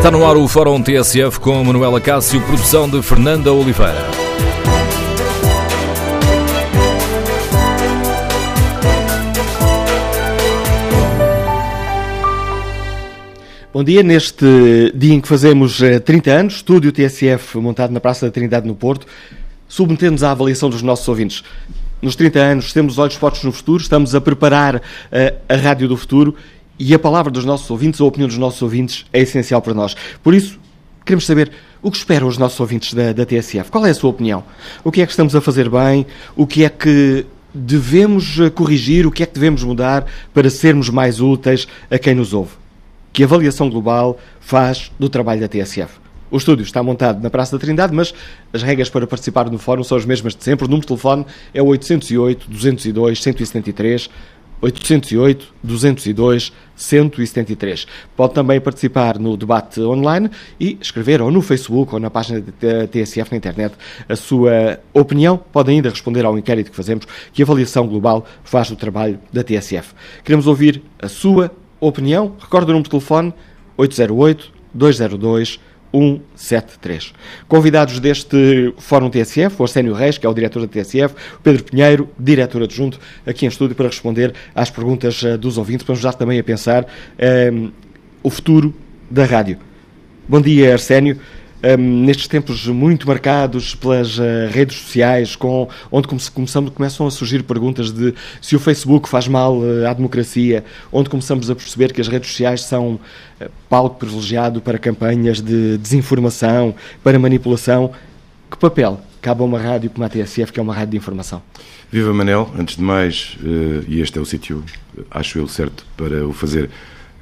Está no ar o Fórum TSF com Manuela Cássio, produção de Fernanda Oliveira. Bom dia, neste dia em que fazemos 30 anos, estúdio TSF montado na Praça da Trindade no Porto, submetemos à avaliação dos nossos ouvintes. Nos 30 anos temos os olhos postos no futuro, estamos a preparar uh, a Rádio do Futuro e a palavra dos nossos ouvintes, a opinião dos nossos ouvintes é essencial para nós. Por isso, queremos saber o que esperam os nossos ouvintes da, da TSF. Qual é a sua opinião? O que é que estamos a fazer bem? O que é que devemos eh, corrigir? O que é que devemos mudar para sermos mais úteis a quem nos ouve? Que avaliação global faz do trabalho da TSF? O estúdio está montado na Praça da Trindade, mas as regras para participar no fórum são as mesmas de sempre. O número de telefone é o 808 202 173 808 202 173. Pode também participar no debate online e escrever ou no Facebook ou na página da TSF na internet a sua opinião. Pode ainda responder ao inquérito que fazemos, que avaliação global faz do trabalho da TSF. Queremos ouvir a sua opinião. Recorde o número de telefone 808 202 173. Convidados deste Fórum TSF, o Arsénio Reis, que é o diretor da TSF, o Pedro Pinheiro, diretor adjunto, aqui em estúdio para responder às perguntas uh, dos ouvintes, para ajudar também a pensar uh, o futuro da rádio. Bom dia, Arsénio um, nestes tempos muito marcados pelas uh, redes sociais, com, onde come começamos, começam a surgir perguntas de se o Facebook faz mal uh, à democracia, onde começamos a perceber que as redes sociais são uh, palco privilegiado para campanhas de desinformação, para manipulação. Que papel cabe a uma rádio como a TSF, que é uma rádio de informação? Viva Manel, antes de mais, e este é o sítio, acho eu, certo para o fazer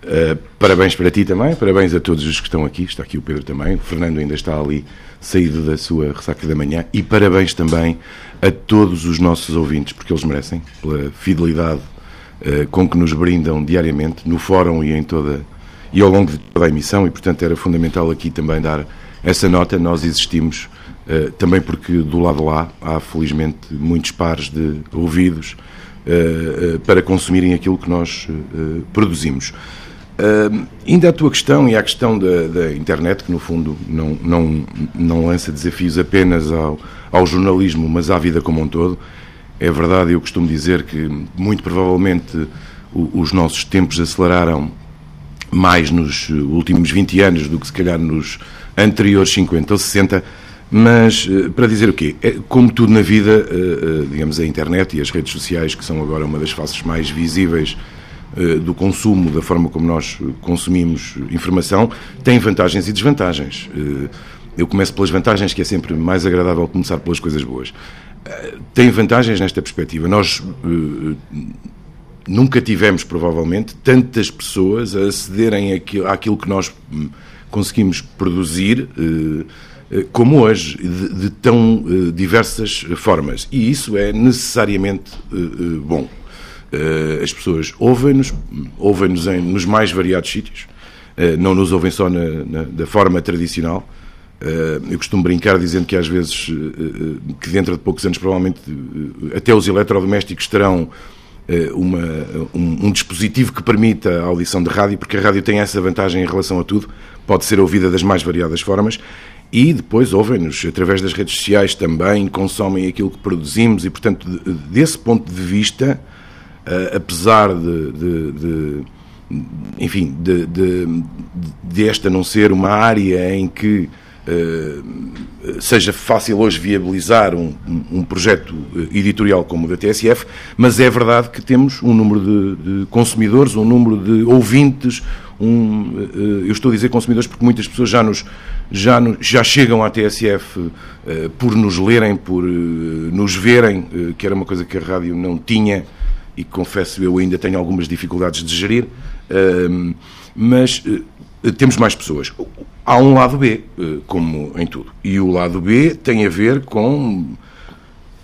Uh, parabéns para ti também, parabéns a todos os que estão aqui, está aqui o Pedro também, o Fernando ainda está ali saído da sua ressaca da manhã e parabéns também a todos os nossos ouvintes, porque eles merecem, pela fidelidade uh, com que nos brindam diariamente no fórum e em toda e ao longo de toda a emissão e portanto era fundamental aqui também dar essa nota, nós existimos uh, também porque do lado lá há felizmente muitos pares de ouvidos para consumirem aquilo que nós produzimos. Ainda a tua questão e a questão da, da, internet, que no fundo não, não, não lança desafios apenas ao, ao jornalismo, mas à vida como um todo. É verdade, eu costumo dizer que muito provavelmente o, os nossos tempos aceleraram mais nos últimos 20 anos do que se calhar nos anteriores 50 ou 60, mas uh, para dizer o quê? É, como tudo na vida, uh, digamos, a internet e as redes sociais, que são agora uma das faces mais visíveis eh, do consumo, da forma como nós consumimos informação, tem vantagens e desvantagens. Eh, eu começo pelas vantagens, que é sempre mais agradável começar pelas coisas boas. Eh, tem vantagens nesta perspectiva. Nós nunca tivemos, provavelmente, tantas pessoas a acederem àquilo que nós hum, conseguimos produzir como hoje, de, de tão diversas formas. E isso é necessariamente bom. Uh, as pessoas ouvem-nos, ouvem-nos nos mais variados sítios, uh, não nos ouvem só na, na da forma tradicional. Uh, eu costumo brincar dizendo que às vezes, que dentro de poucos anos, provavelmente até os eletrodomésticos terão uma, um, um, dispositivo que permita a audição de rádio, porque a rádio tem essa vantagem em relação a tudo, pode ser ouvida das mais variadas formas. E depois ouvem-nos através das redes sociais também, consomem aquilo que produzimos e, portanto, desse ponto de vista, uh, apesar de, de, de enfim, de, de, de, esta não ser uma área em que uh, seja fácil hoje viabilizar um, um, projeto editorial como o da TSF, mas é verdade que temos um número de, de consumidores, um número de ouvintes, um, uh, eu estou a dizer consumidores porque muitas pessoas já nos já, já chegam à TSF uh, por nos lerem, por nos verem, que era uma coisa que a rádio não tinha e confesso eu ainda tenho algumas dificuldades de gerir, mas eh, temos mais pessoas. Há um lado B, eh, como em tudo. E o lado B tem a ver com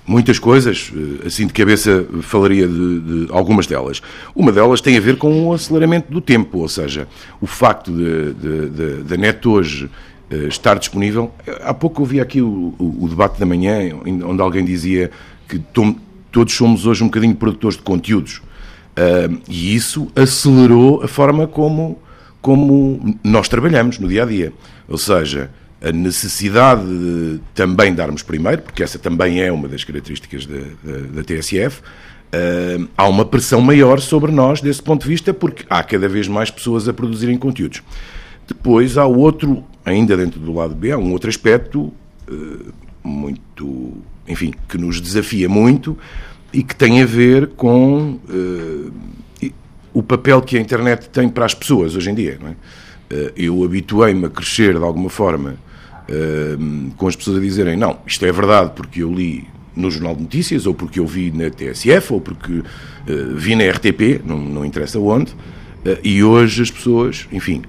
muitas coisas, eh, assim de cabeça falaria de, de, algumas delas. Uma delas tem a ver com o aceleramento do tempo, ou seja, o facto da net hoje estar disponível. Há pouco ouvi aqui o, o, o, debate da manhã, onde alguém dizia que todos somos hoje um bocadinho produtores de conteúdos. Uh, e isso acelerou a forma como, como nós trabalhamos no dia a dia. Ou seja, a necessidade de também darmos primeiro, porque essa também é uma das características da, da, da TSF, uh, há uma pressão maior sobre nós desse ponto de vista, porque há cada vez mais pessoas a produzirem conteúdos. Depois há outro, ainda dentro do lado B, há um outro aspecto uh, muito, enfim, que nos desafia muito e que tem a ver com uh, o papel que a internet tem para as pessoas hoje em dia. Não é? eu habituei-me a crescer de alguma forma com as pessoas a dizerem não, isto é verdade porque eu li no Jornal de Notícias, ou porque eu vi na TSF, ou porque uh, vi na RTP, não, não interessa onde, uh, e hoje as pessoas, enfim,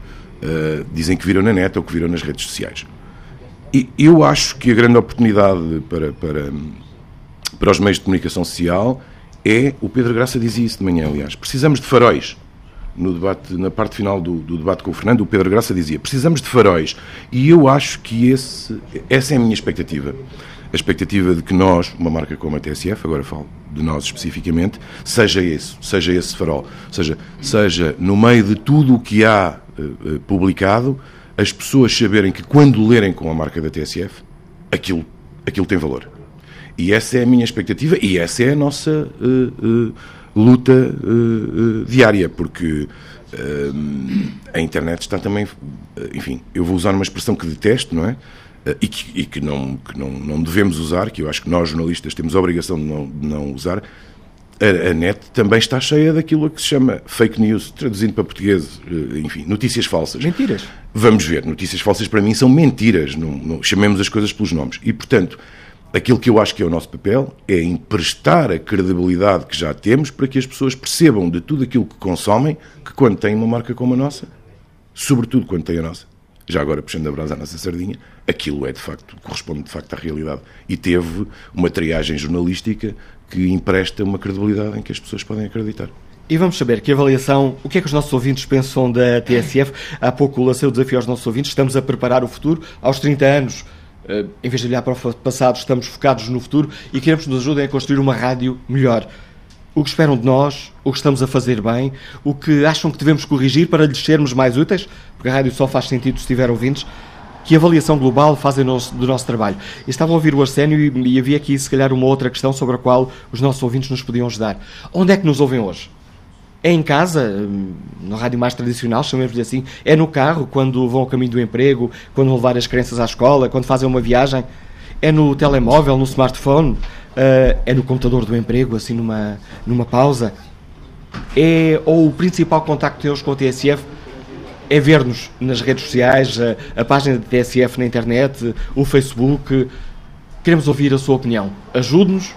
uh, dizem que viram na net ou que viram nas redes sociais. E eu acho que a grande oportunidade para, para, para os meios de comunicação social é, o Pedro Graça dizia isso de manhã, aliás, precisamos de faróis. No debate, na parte final do, do debate com o Fernando, o Pedro Graça dizia: precisamos de faróis. E eu acho que esse, essa é a minha expectativa a expectativa de que nós, uma marca como a TSF, agora falo de nós especificamente, seja esse, seja esse farol. Seja, seja no meio de tudo o que há uh, publicado, as pessoas saberem que quando lerem com a marca da TSF, aquilo, aquilo tem valor. E essa é a minha expectativa e essa é a nossa uh, uh, luta diária, porque a internet está também. Enfim, eu vou usar uma expressão que detesto, não é? E que, e que, não, que não, não devemos usar, que eu acho que nós jornalistas temos a obrigação de não, de não usar, a, net também está cheia daquilo que se chama fake news, traduzindo para português, eh, enfim, notícias falsas. Mentiras. Vamos ver, notícias falsas para mim são mentiras, não, não, chamemos as coisas pelos nomes. E, portanto, aquilo que eu acho que é o nosso papel é emprestar a credibilidade que já temos para que as pessoas percebam de tudo aquilo que consomem, que quando têm uma marca como a nossa, sobretudo quando têm a nossa, já agora puxando a brasa à nossa sardinha, aquilo é de facto, corresponde de facto à realidade. E teve uma triagem jornalística que empresta uma credibilidade em que as pessoas podem acreditar. E vamos saber que avaliação, o que é que os nossos ouvintes pensam da TSF? Há pouco lancei o desafio aos nossos ouvintes, estamos a preparar o futuro aos 30 anos. Eh, em vez de olhar para o passado, estamos focados no futuro e queremos que nos ajudem a construir uma rádio melhor o que esperam de nós, o que estamos a fazer bem, o que acham que devemos corrigir para lhes sermos mais úteis, porque a rádio só faz sentido se tiver ouvintes, que avaliação global fazem do nosso, trabalho. E estava a ouvir o Arsénio e, havia aqui, se calhar, uma outra questão sobre a qual os nossos ouvintes nos podiam ajudar. Onde é que nos ouvem hoje? É em casa, hum, na rádio mais tradicional, chamemos-lhe assim? É no carro, quando vão ao caminho do emprego, quando vão levar as crianças à escola, quando fazem uma viagem? É no telemóvel, no smartphone? Uh, é no computador do emprego, assim numa, numa pausa. É, ou o principal contacto deles com a TSF é ver-nos nas redes sociais, a, a, página da TSF na internet, o Facebook. Queremos ouvir a sua opinião. Ajude-nos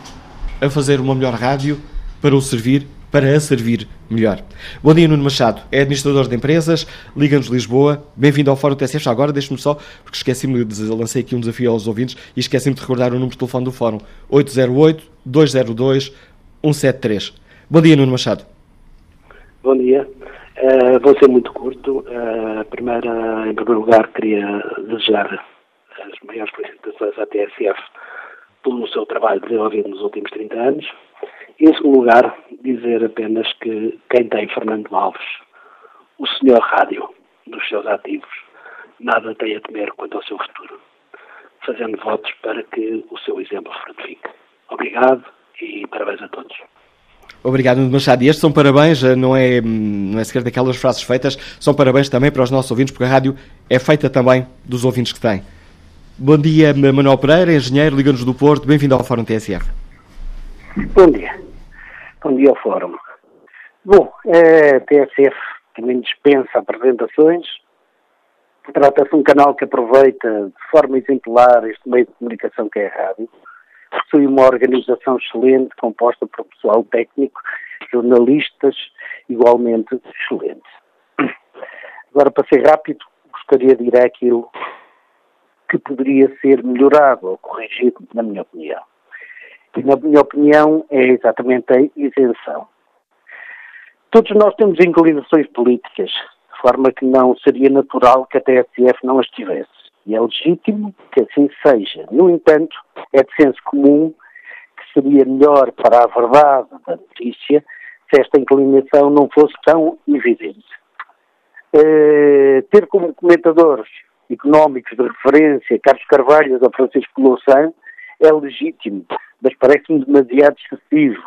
a fazer uma melhor rádio para o servir para a servir melhor. Bom dia, Nuno Machado. É administrador de empresas, Liga-nos Lisboa. Bem-vindo ao Fórum TSF. Já agora, deixe-me só, porque esqueci-me de lancei aqui um desafio aos ouvintes e esqueci-me de recordar o número de telefone do Fórum: 808-202-173. Bom dia, Nuno Machado. Bom dia. Uh, vou ser muito curto. Uh, primeira, em primeiro lugar, queria desejar as maiores felicitações à TSF pelo seu trabalho desenvolvido nos últimos 30 anos em segundo lugar, dizer apenas que quem tem Fernando Alves, o senhor rádio, dos seus ativos, nada tem a temer quanto ao seu futuro, fazendo votos para que o seu exemplo frutifique. Obrigado e parabéns a todos. Obrigado, Machado. E estes são parabéns, eh, não é, não é sequer daquelas frases feitas, são parabéns também para os nossos ouvintes, porque a rádio é feita também dos ouvintes que têm. Bom dia, Manuel Pereira, engenheiro, Liga-nos do Porto, bem-vindo ao Fórum TSF. Bom dia. Bom dia ao Fórum. Bom, a TSF também dispensa apresentações. Trata-se de um canal que aproveita de forma exemplar este meio de comunicação que é a rádio. Possui uma organização excelente, composta por pessoal técnico, jornalistas igualmente excelentes. Agora, para ser rápido, gostaria de ir àquilo que poderia ser melhorado ou corrigido, na minha opinião que, na minha opinião, é exatamente a isenção. Todos nós temos inclinações políticas, de forma que não seria natural que a TSF não as tivesse. E é legítimo que assim seja. No entanto, é de senso comum que seria melhor para a verdade da notícia se esta inclinação não fosse tão evidente. Uh, ter como comentadores económicos de referência Carlos Carvalho ou Francisco Louçã é legítimo, mas parece-me demasiado excessivo.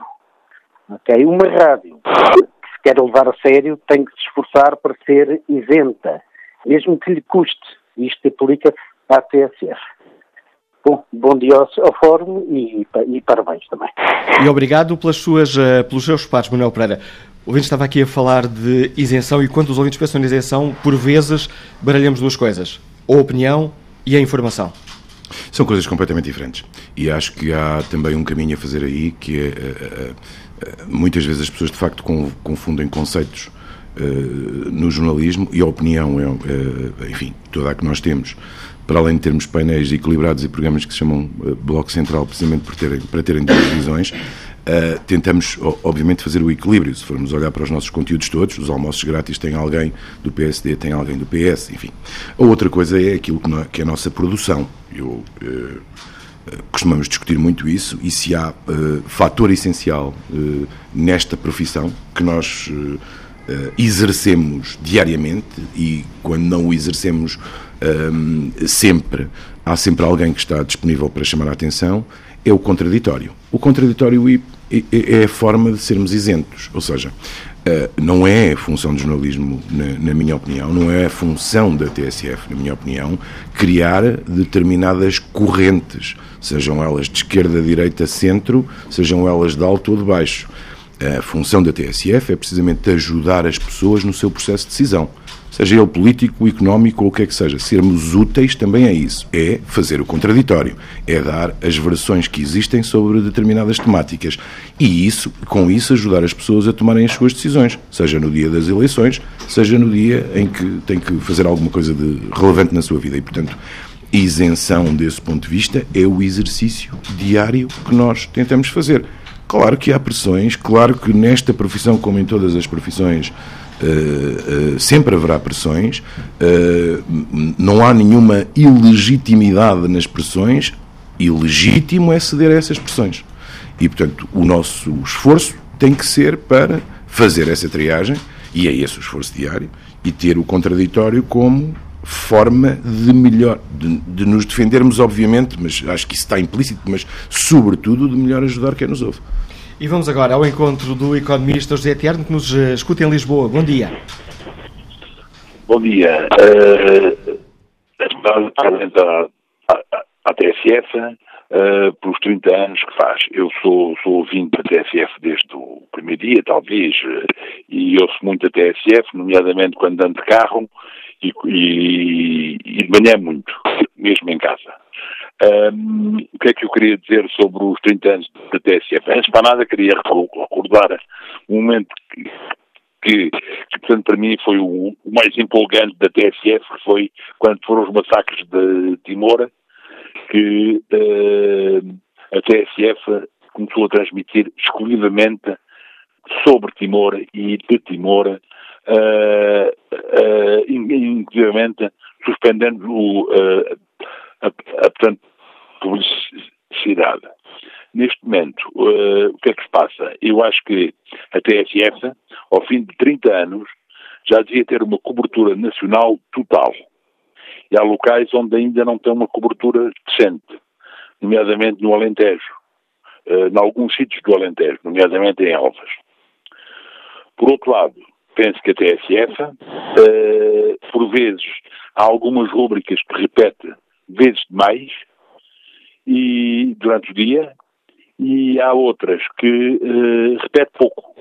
Okay? Uma rádio que se quer levar a sério tem que se esforçar para ser isenta, mesmo que lhe custe. Isto aplica-se à TSF. Bom, bom dia ao, ao Fórum e, e, parabéns também. E obrigado pelas suas, uh, pelos seus pares, Manuel Pereira. O ouvinte estava aqui a falar de isenção e quando os ouvintes pensam em isenção, por vezes baralhamos duas coisas: a opinião e a informação. São coisas completamente diferentes. E acho que há também um caminho a fazer aí que é. Uh, uh, muitas vezes as pessoas de facto confundem conceitos no jornalismo e a opinião é, enfim, toda a que nós temos para além de termos painéis equilibrados e programas que se chamam uh, Bloco Central, precisamente por terem, para terem duas visões, uh, tentamos, obviamente, fazer o equilíbrio. Se formos olhar para os nossos conteúdos todos, os almoços grátis têm alguém do PSD, tem alguém do PS, enfim. A outra coisa é aquilo que, não, que é a nossa produção. Eu, uh, costumamos discutir muito isso e se há fator essencial nesta profissão que nós exercemos diariamente e quando não o exercemos um, sempre, há sempre alguém que está disponível para chamar a atenção, é o contraditório. O contraditório é a forma de sermos isentos, ou seja, Uh, não é função do jornalismo, na, na, minha opinião, não é a função da TSF, na minha opinião, criar determinadas correntes, sejam elas de esquerda, direita, centro, sejam elas de alto ou de baixo. A função da TSF é precisamente ajudar as pessoas no seu processo de decisão seja ele político, económico ou o que é que seja. Sermos úteis também é isso. É fazer o contraditório. É dar as versões que existem sobre determinadas temáticas. E isso, com isso, ajudar as pessoas a tomarem as suas decisões, seja no dia das eleições, seja no dia em que tem que fazer alguma coisa de relevante na sua vida. E, portanto, isenção desse ponto de vista é o exercício diário que nós tentamos fazer. Claro que há pressões, claro que nesta profissão, como em todas as profissões, Uh, uh, sempre haverá pressões, uh, não há nenhuma ilegitimidade nas pressões, ilegítimo é ceder a essas pressões. E, portanto, o nosso esforço tem que ser para fazer essa triagem, e é esse o esforço diário, e ter o contraditório como forma de melhor, de, de nos defendermos, obviamente, mas acho que isso está implícito, mas sobretudo de melhor ajudar quem nos ouve. E vamos agora ao encontro do economista José Tierno, que nos eh, escuta em Lisboa. Bom dia. Bom dia. Uh, à, à TSF, uh, pelos 30 anos que faz. Eu sou, sou ouvinte da TSF desde o primeiro dia, talvez, e ouço muito a TSF, nomeadamente quando ando de carro e, e, e de manhã muito, mesmo em casa. Um, o que é que eu queria dizer sobre os 30 anos da TSF? Antes para nada, queria recordar um momento que, que, que, portanto, para mim foi o, o, mais empolgante da TSF, que foi quando foram os massacres de Timor, que uh, a TSF começou a transmitir exclusivamente sobre Timor e de Timor, uh, suspendendo o, a, a, publicidade. Neste momento, o que é que se passa? Eu acho que a TSF, ao fim de 30 anos, já devia ter uma cobertura nacional total. E há locais onde ainda não tem uma cobertura decente, nomeadamente no Alentejo, uh, em alguns sítios do Alentejo, nomeadamente em Alvas. Por outro lado, penso que a TSF, uh, eh, por vezes, há algumas rúbricas que repete vezes demais e durante o dia e há outras que uh, repete pouco.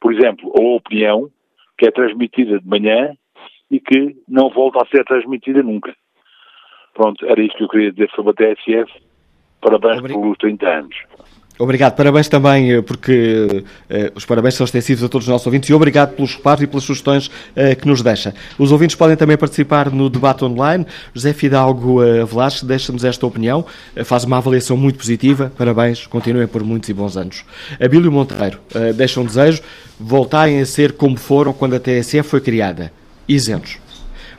Por exemplo, a opinião, que é transmitida de manhã e que não volta a ser transmitida nunca. Pronto, era isto que eu queria dizer sobre a TSF. Parabéns Obrigado. pelos 30 anos. Obrigado, parabéns também, eh, porque uh, os parabéns são extensivos a todos os nossos ouvintes e obrigado pelos reparos e pelas sugestões uh, que nos deixa. Os ouvintes podem também participar no debate online. José Fidalgo uh, Velasco deixa-nos esta opinião, uh, faz uma avaliação muito positiva. Parabéns, continuem por muitos e bons anos. Abílio Monteiro deixa um desejo, voltarem a ser como foram quando a TSF foi criada, isentos.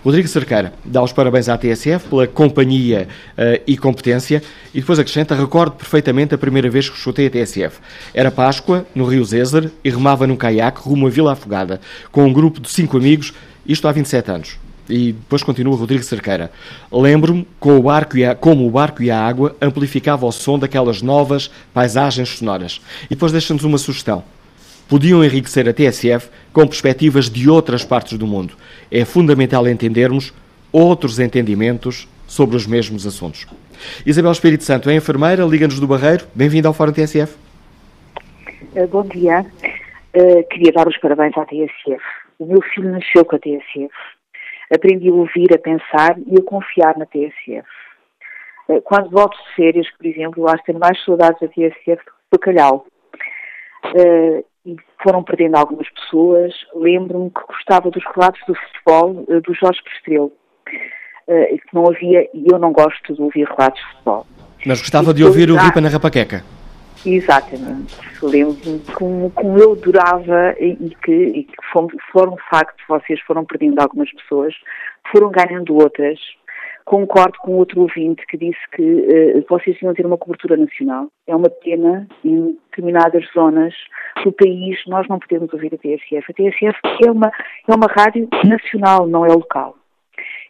Rodrigo Cerqueira dá os parabéns à TSF pela companhia uh, e competência e depois acrescenta: recordo perfeitamente a primeira vez que escutei a TSF. Era Páscoa, no Rio Zézer, e remava num caiaque rumo a Vila Afogada, com um grupo de cinco amigos, isto há 27 anos. E depois continua Rodrigo Cerqueira. Lembro-me como o barco e a água amplificava o som daquelas novas paisagens sonoras. E depois deixa-nos uma sugestão podiam enriquecer a TSF com perspectivas de outras partes do mundo. É fundamental entendermos outros entendimentos sobre os mesmos assuntos. Isabel Espírito Santo é enfermeira, Liga-nos do Barreiro. Bem-vinda ao Fórum TSF. Eh, bom dia. Uh, queria dar os parabéns à TSF. O meu filho nasceu com a TSF. Aprendi a ouvir, a pensar e a confiar na TSF. Uh, eh, quando volto de férias, por exemplo, acho que tenho mais saudades da TSF do que bacalhau. Uh, e foram perdendo algumas pessoas. Lembro-me que gostava dos relatos do futebol uh, do Jorge Prestrelo, uh, que não havia, e eu não gosto de ouvir relatos de futebol. Mas gostava de ouvir o Ripa na Rapaqueca. Exatamente. Lembro-me como, como eu adorava e, e que, e que foram, de facto, vocês foram perdendo algumas pessoas, foram ganhando outras, concordo com outro ouvinte que disse que uh, vocês iam ter uma cobertura nacional. É uma pena, em determinadas zonas do país, nós não podemos ouvir a TSF. A TSF é uma, é uma rádio nacional, não é local.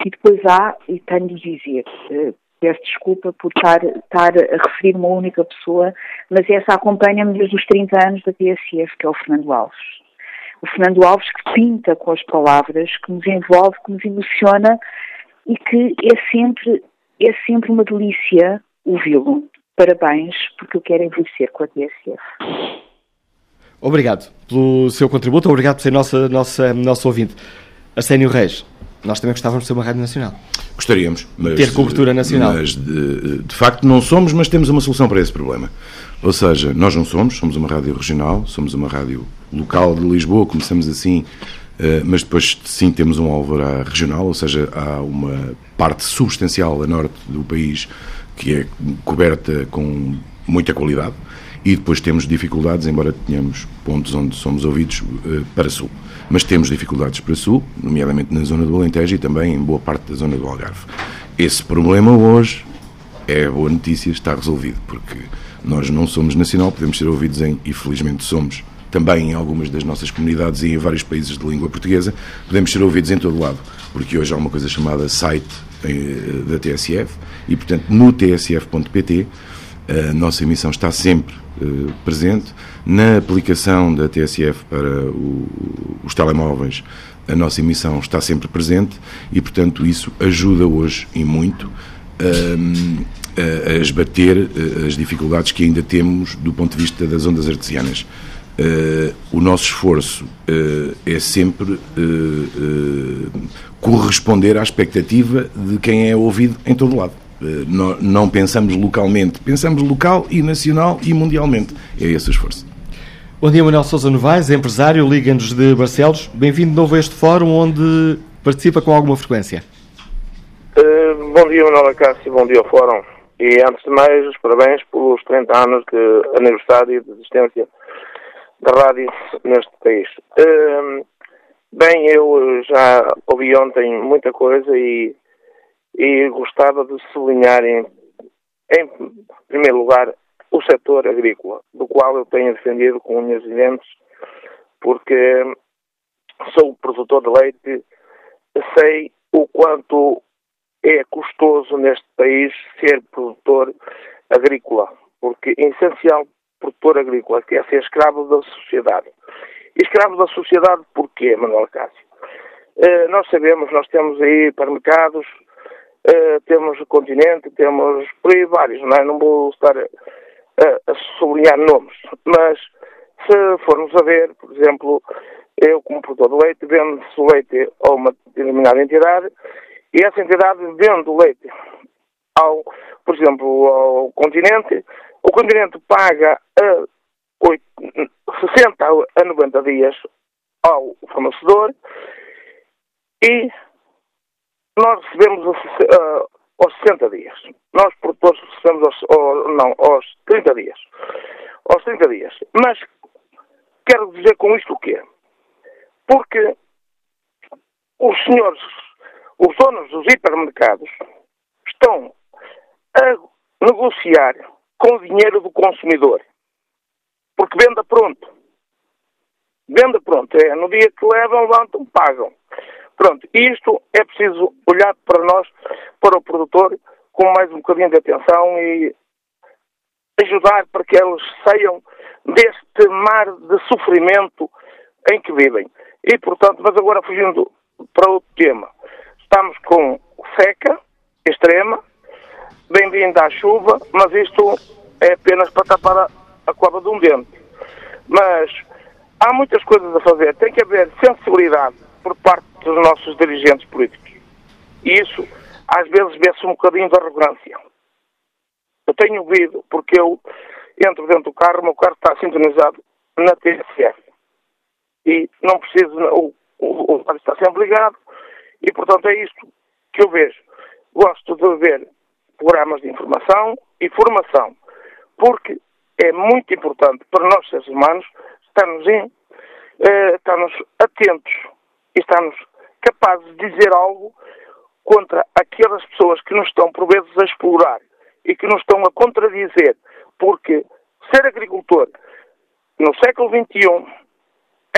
E depois há, e tenho de dizer, uh, peço desculpa por estar, estar a referir uma única pessoa, mas essa acompanha-me desde os 30 anos da TSF, que é o Fernando Alves. O Fernando Alves que pinta com as palavras, que nos envolve, que nos emociona e que é sempre, é sempre uma delícia ouvi-lo. Parabéns, porque eu quero envelhecer com a TSF. Obrigado pelo seu contributo, obrigado por ser nossa, nossa, nosso ouvinte. Arsénio Reis, nós também gostávamos de ser uma rádio nacional. Gostaríamos, mas. Ter cobertura nacional. Mas de, de, facto não somos, mas temos uma solução para esse problema. Ou seja, nós não somos, somos uma rádio regional, somos uma rádio local de Lisboa, começamos assim mas depois sim temos um alvará regional, ou seja, há uma parte substancial a norte do país que é coberta com muita qualidade e depois temos dificuldades, embora tenhamos pontos onde somos ouvidos eh, para sul. Mas temos dificuldades para sul, nomeadamente na zona do Alentejo e também em boa parte da zona do Algarve. Esse problema hoje é boa notícia, está resolvido, porque nós não somos nacional, podemos ser ouvidos em, e felizmente somos, também em algumas das nossas comunidades e em vários países de língua portuguesa, podemos ser ouvidos em todo lado, porque hoje há uma coisa chamada site eh, da TSF e, portanto, no tsf.pt a nossa emissão está sempre eh, presente. Na aplicação da TSF para o, os telemóveis, a nossa emissão está sempre presente e, portanto, isso ajuda hoje e muito ehm, a, a esbater eh, as dificuldades que ainda temos do ponto de vista das ondas artesianas. Uh, o nosso esforço uh, é sempre uh, corresponder à expectativa de quem é ouvido em todo lado. Não, não, pensamos localmente, pensamos local e nacional e mundialmente. É esse o esforço. Bom dia, Manuel Sousa Novaes, empresário, liga-nos de Barcelos. Bem-vindo de novo a este fórum onde participa com alguma frequência. bom dia, Manuel Acácio, bom dia ao fórum. E antes de mais, os parabéns pelos 30 anos de aniversário de existência da rádio neste país. Uh, bem, eu já ouvi ontem muita coisa e, e gostava de sublinhar em, em primeiro lugar o setor agrícola, do qual eu tenho defendido com unhas e dentes, porque sou produtor de leite, sei o quanto é custoso neste país ser produtor agrícola, porque é essencial produtor agrícola, que é ser escravo da sociedade. Escravo da sociedade porquê, Manuel Cássio? Uh, nós sabemos, nós temos aí hipermercados, uh, temos o continente, temos por aí vários, não é? Não vou estar a, a sublinhar nomes, mas se formos a ver, por exemplo, eu como produtor de leite, vendo-se leite a uma determinada entidade e essa entidade vende o leite ao, por exemplo, ao continente o continente paga a 8, 60 a 90 dias ao fornecedor e nós recebemos uh, aos 60 dias. Nós, produtores, recebemos aos, não, aos 30 dias. Aos 30 dias. Mas quero dizer com isto o quê? Porque os senhores, os donos dos hipermercados estão a negociar com dinheiro do consumidor. Porque venda pronto. Venda pronto. É no dia que levam, levantam, pagam. Pronto. Isto é preciso olhar para nós, para o produtor, com mais um bocadinho de atenção e ajudar para que eles saiam deste mar de sofrimento em que vivem. E, portanto, mas agora fugindo para outro tema, estamos com seca extrema, bem-vinda à chuva, mas isto é apenas para tapar a, a cova de um dente. Mas há muitas coisas a fazer. Tem que haver sensibilidade por parte dos nossos dirigentes políticos. E isso, às vezes, vê-se um bocadinho de arrogância. Eu tenho ouvido, porque eu entro dentro do carro, o meu carro está sintonizado na TSF. E não preciso, o, o, o está sempre ligado, e portanto é isto que eu vejo. Gosto de ver programas de informação e formação, porque é muito importante para nós seres humanos estarmos, em, eh, estarmos atentos e estarmos capazes de dizer algo contra aquelas pessoas que nos estão por vezes a explorar e que nos estão a contradizer, porque ser agricultor no século XXI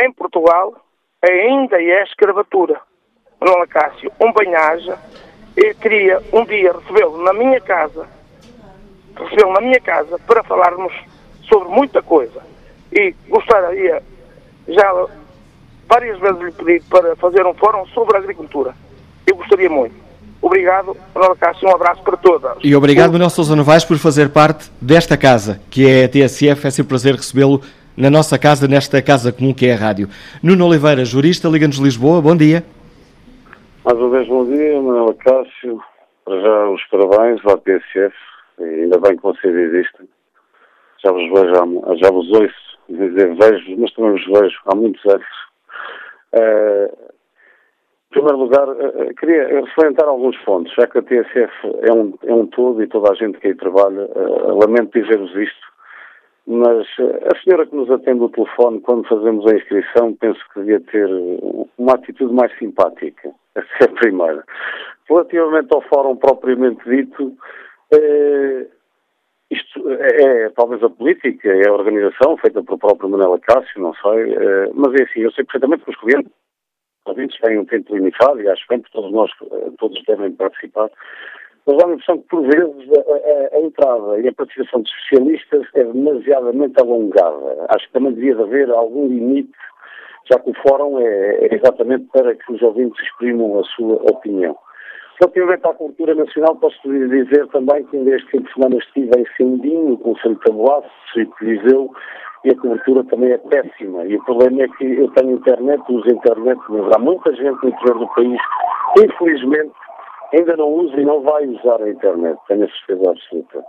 em Portugal ainda é escravatura. Manuel Cássio, um banhaja, eu queria um dia recebê-lo na minha casa, recebê-lo na minha casa para falarmos sobre muita coisa. E gostaria, já várias vezes lhe pedi para fazer um fórum sobre a agricultura. Eu gostaria muito. Obrigado, Manuel Cássio, um abraço para todas. E obrigado, Manuel Sousa Novaes, por fazer parte desta casa, que é a TSF. É sempre um prazer recebê-lo na nossa casa, nesta casa comum que é a rádio. Nuno Oliveira, jurista, Liga-nos Lisboa, bom dia. Mais uma vez, bom dia, Manuela Cássio. Para já, os parabéns à TSF. E ainda bem que vocês existem. Já vos vejo, já vos ouço, dizer vejo, mas também vos vejo há muitos anos. Uh, em primeiro lugar, uh, queria salientar alguns pontos, já que a TSF é um, é um todo e toda a gente que aí trabalha, uh, lamento dizer-vos isto, mas a senhora que nos atende o telefone quando fazemos a inscrição penso que devia ter uma atitude mais simpática. Essa é a primeira. Relativamente ao fórum propriamente dito, eh, isto é, é, talvez a política, é a organização feita pelo próprio Manela Cássio, não sei, eh, mas é assim, eu sei perfeitamente que os clientes ouvintes têm um tempo limitado e acho bem que todos nós, eh, todos devem participar, mas dá a impressão que, por vezes, a, a, a, entrada e a participação de especialistas é demasiadamente alongada. Acho que também devia haver algum limite, já que o fórum é, é exatamente para que os ouvintes exprimam a sua opinião. Relativamente à cultura nacional, posso dizer também que este fim de semana estive em Sindinho, no Conselho de Taboaço, Distrito de e a cobertura também é péssima. E o problema é que eu tenho internet, uso internet, mas há muita gente no interior do país, infelizmente, ainda não usa e não vai usar a internet, tenho a certeza absoluta.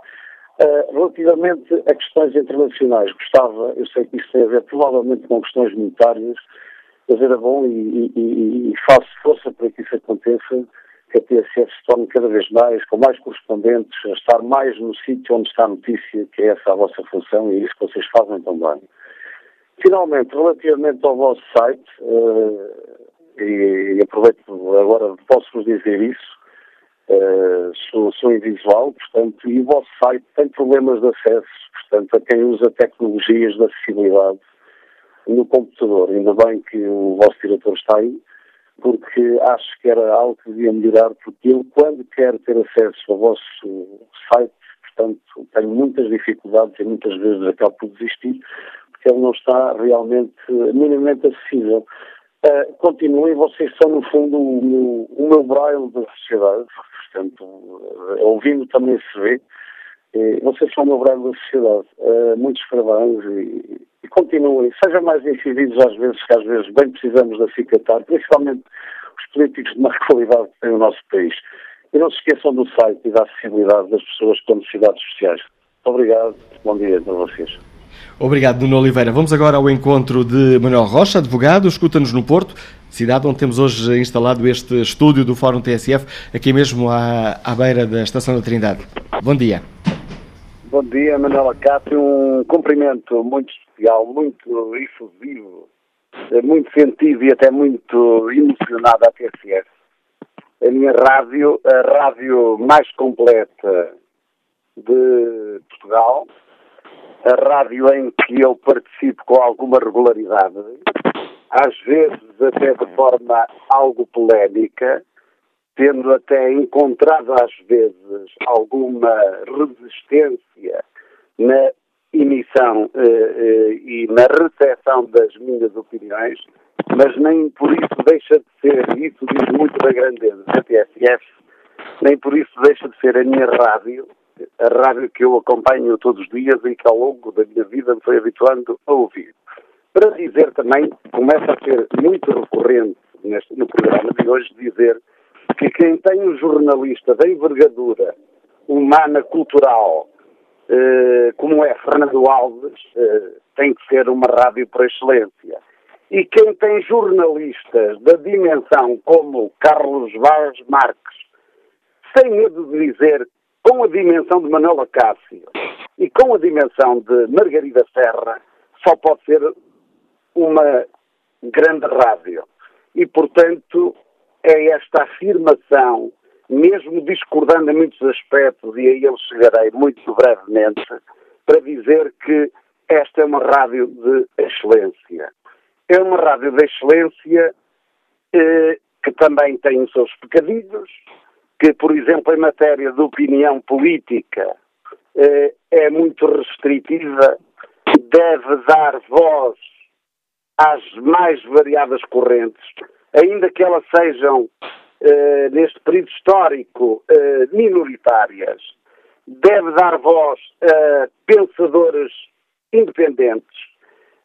Uh, relativamente a questões internacionais, gostava, eu sei que isso tem a ver provavelmente com questões monetárias, mas era bom e, e, e faço força para que isso aconteça, que a TSF se torne cada vez mais, com mais correspondentes, a estar mais no sítio onde está a notícia, que é essa a vossa função e é isso que vocês fazem também. Finalmente, relativamente ao vosso site, uh, e, e aproveito agora, posso-vos dizer isso, Uh, sou, sou invisual, portanto, e o vosso site tem problemas de acesso, portanto, a quem usa tecnologias de acessibilidade no computador. Ainda bem que o vosso diretor está aí, porque acho que era algo que devia melhorar, porque eu, quando quero ter acesso ao vosso site, portanto, tenho muitas dificuldades e muitas vezes acabo por desistir, porque ele não está realmente minimamente acessível. Uh, continuem, vocês são, no fundo, o meu, o meu braille da sociedade, portanto, uh, ouvindo também se vê. Vocês são o meu braille da sociedade. Uh, muitos parabéns e, e, continuem. Sejam mais incididos às vezes, que às vezes bem precisamos de acicatar, principalmente os políticos de má qualidade que tem o nosso país. E não se esqueçam do site e da acessibilidade das pessoas com necessidades sociais. Muito obrigado. Bom dia a vocês. Obrigado, Nuno Oliveira. Vamos agora ao encontro de Manuel Rocha, advogado, escuta-nos no Porto, cidade onde temos hoje instalado este estúdio do Fórum TSF, aqui mesmo à, à beira da Estação da Trindade. Bom dia. Bom dia, Manuel Acácio. Um cumprimento muito especial, muito efusivo, muito sentido e até muito emocionado à TSF. A minha rádio, a rádio mais completa de Portugal, a rádio em que eu participo com alguma regularidade, às vezes até de forma algo polémica, tendo até encontrado às vezes alguma resistência na emissão eh, eh, e na recepção das minhas opiniões, mas nem por isso deixa de ser, e isso diz muito da grandeza da TSF, nem por isso deixa de ser a minha rádio, a rádio que eu acompanho todos os dias e que ao longo da minha vida me foi habituando a ouvir. Para dizer também, começa a ser muito recorrente neste, no programa de hoje, dizer que quem tem um jornalista da envergadura humana, cultural, eh, como é Fernando Alves, eh, tem que ser uma rádio por excelência. E quem tem jornalistas da dimensão como Carlos Vaz Marques, sem medo de dizer, com a dimensão de Manuela Cássio e com a dimensão de Margarida Serra, só pode ser uma grande rádio. E, portanto, é esta afirmação, mesmo discordando em muitos aspectos, e aí eu chegarei muito brevemente, para dizer que esta é uma rádio de excelência. É uma rádio de excelência eh, que também tem os seus pecadilhos, que, por exemplo, em matéria de opinião política, eh, é muito restritiva, deve dar voz às mais variadas correntes, ainda que elas sejam, eh, neste período histórico, eh, minoritárias, deve dar voz a pensadores independentes.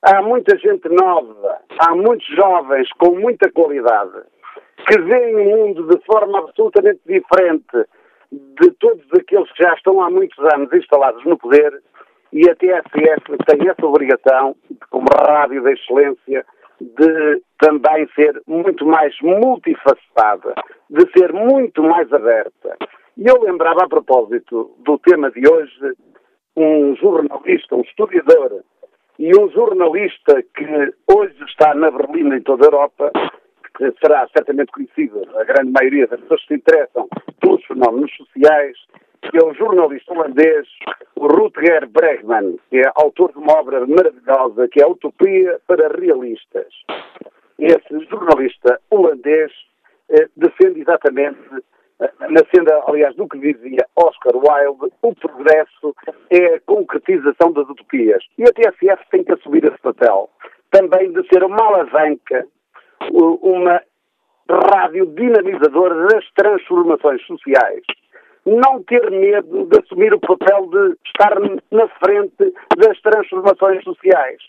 Há muita gente nova, há muitos jovens com muita qualidade, que veem o mundo de forma absolutamente diferente de todos aqueles que já estão há muitos anos instalados no poder e a TSF tem essa obrigação, como rádio de excelência, de também ser muito mais multifacetada, de ser muito mais aberta. E eu lembrava, a propósito do tema de hoje, um jornalista, um historiador e um jornalista que hoje está na Berlim em toda a Europa, será certamente conhecido, a grande maioria das pessoas que se interessam pelos fenómenos sociais, que é o jornalista holandês Rutger Bregman, que é autor de uma obra maravilhosa que é Utopia para Realistas. Esse jornalista holandês eh, defende exatamente, eh, na senda, aliás, do que dizia Oscar Wilde, o progresso é a concretização das utopias. E a TSF tem que assumir esse papel. Também de ser uma alavanca, uma rádio dinamizadora das transformações sociais não ter medo de assumir o papel de estar na frente das transformações sociais.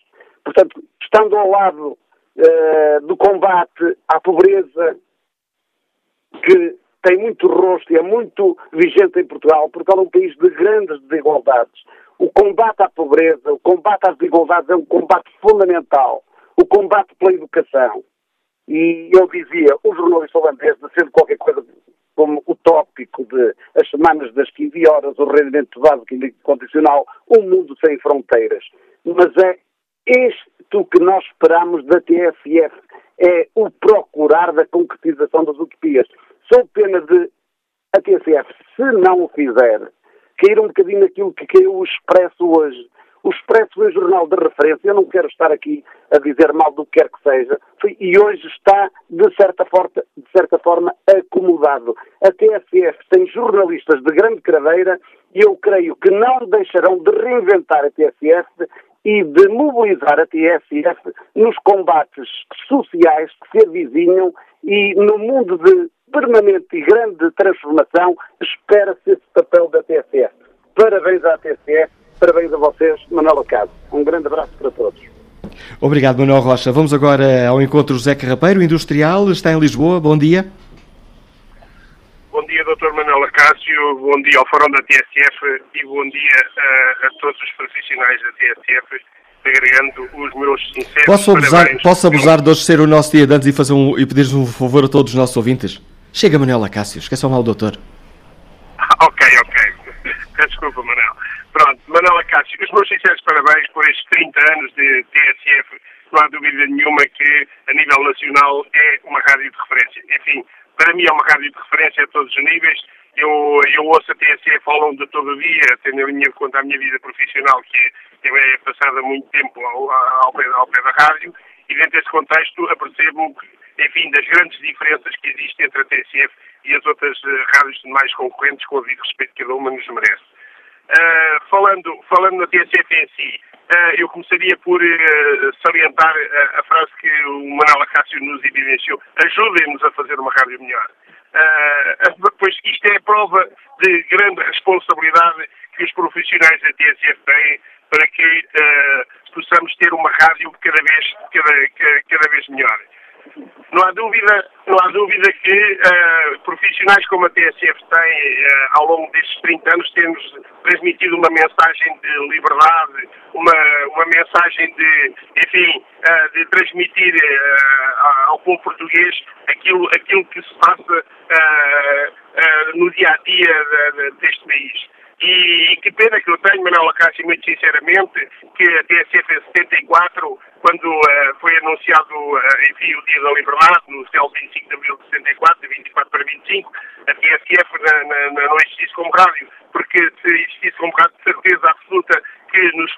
Portanto, estando ao lado uh, do combate à pobreza, que tem muito rosto e é muito vigente em Portugal, Portugal é um país de grandes desigualdades. O combate à pobreza, o combate às desigualdades é um combate fundamental. O combate pela educação. E eu dizia, o jornalista holandês, sendo qualquer coisa como o tópico de as semanas das 15 horas, o rendimento básico e condicional, um mundo sem fronteiras. Mas é isto que nós esperamos da TSF, é o procurar da concretização das utopias. Sou pena de a TSF, se não o fizer, cair um bocadinho naquilo que caiu o Expresso hoje, o Expresso é um jornal de referência, eu não quero estar aqui a dizer mal do que quer que seja, e hoje está, de certa, forma, de certa forma, acomodado. A TSF tem jornalistas de grande craveira e eu creio que não deixarão de reinventar a TSF e de mobilizar a TSF nos combates sociais que se avizinham e no mundo de permanente e grande transformação espera-se esse papel da TSF. Parabéns à TSF Parabéns a vocês, Manuel Acado. Um grande abraço para todos. Obrigado, Manuel Rocha. Vamos agora ao encontro José Carrapeiro, industrial, está em Lisboa. Bom dia. Bom dia, Dr. Manuel Acácio. Bom dia ao Fórum da TSF e bom dia a, a todos os profissionais da TSF, agregando os meus sinceros posso abusar, parabéns. Posso abusar de hoje ser o nosso dia de antes e, fazer um, e pedir um favor a todos os nossos ouvintes? Chega, Manuel Acácio. Esqueça o mal, doutor. ok, ok. Desculpa, Manuel. Pronto, Manuela Cássio, os meus sinceros parabéns por estes 30 anos de TSF não há dúvida nenhuma que, a nível nacional, é uma rádio de referência. Enfim, para mim é uma rádio de referência a todos os níveis. Eu, eu ouço a TSF ao longo de todo o dia, tendo em conta a minha vida profissional, que é passada muito tempo ao, ao, pé, ao pé da rádio, e dentro desse contexto apercebo, enfim, das grandes diferenças que existem entre a TSF e as outras uh, rádios mais concorrentes, com o devido respeito que cada uma nos merece. Uh, falando, falando na TSF em si, uh, eu começaria por salientar a, a, frase que o Manuel Acácio nos evidenciou. Ajudem-nos a fazer uma rádio melhor. pois isto é prova de grande responsabilidade que os profissionais da TSF têm para que possamos ter uma rádio cada vez, cada, cada vez melhor. Não há dúvida, não há dúvida que uh, profissionais como a TSF tem, uh, ao longo destes 30 anos, temos transmitido uma mensagem de liberdade, uma, uma mensagem de, enfim, uh, de transmitir ao povo português aquilo, aquilo que se passa no dia a dia deste país. E, e, que pena que eu tenho, Manuel Acácio, muito sinceramente, que a TSF em 74, quando uh, foi anunciado, uh, enfim, o Dia da Liberdade, no céu 25 de abril de 74, de 24 para 25, a TSF na, na, na, não existisse como rádio, porque se existisse como rádio, de certeza absoluta que nos,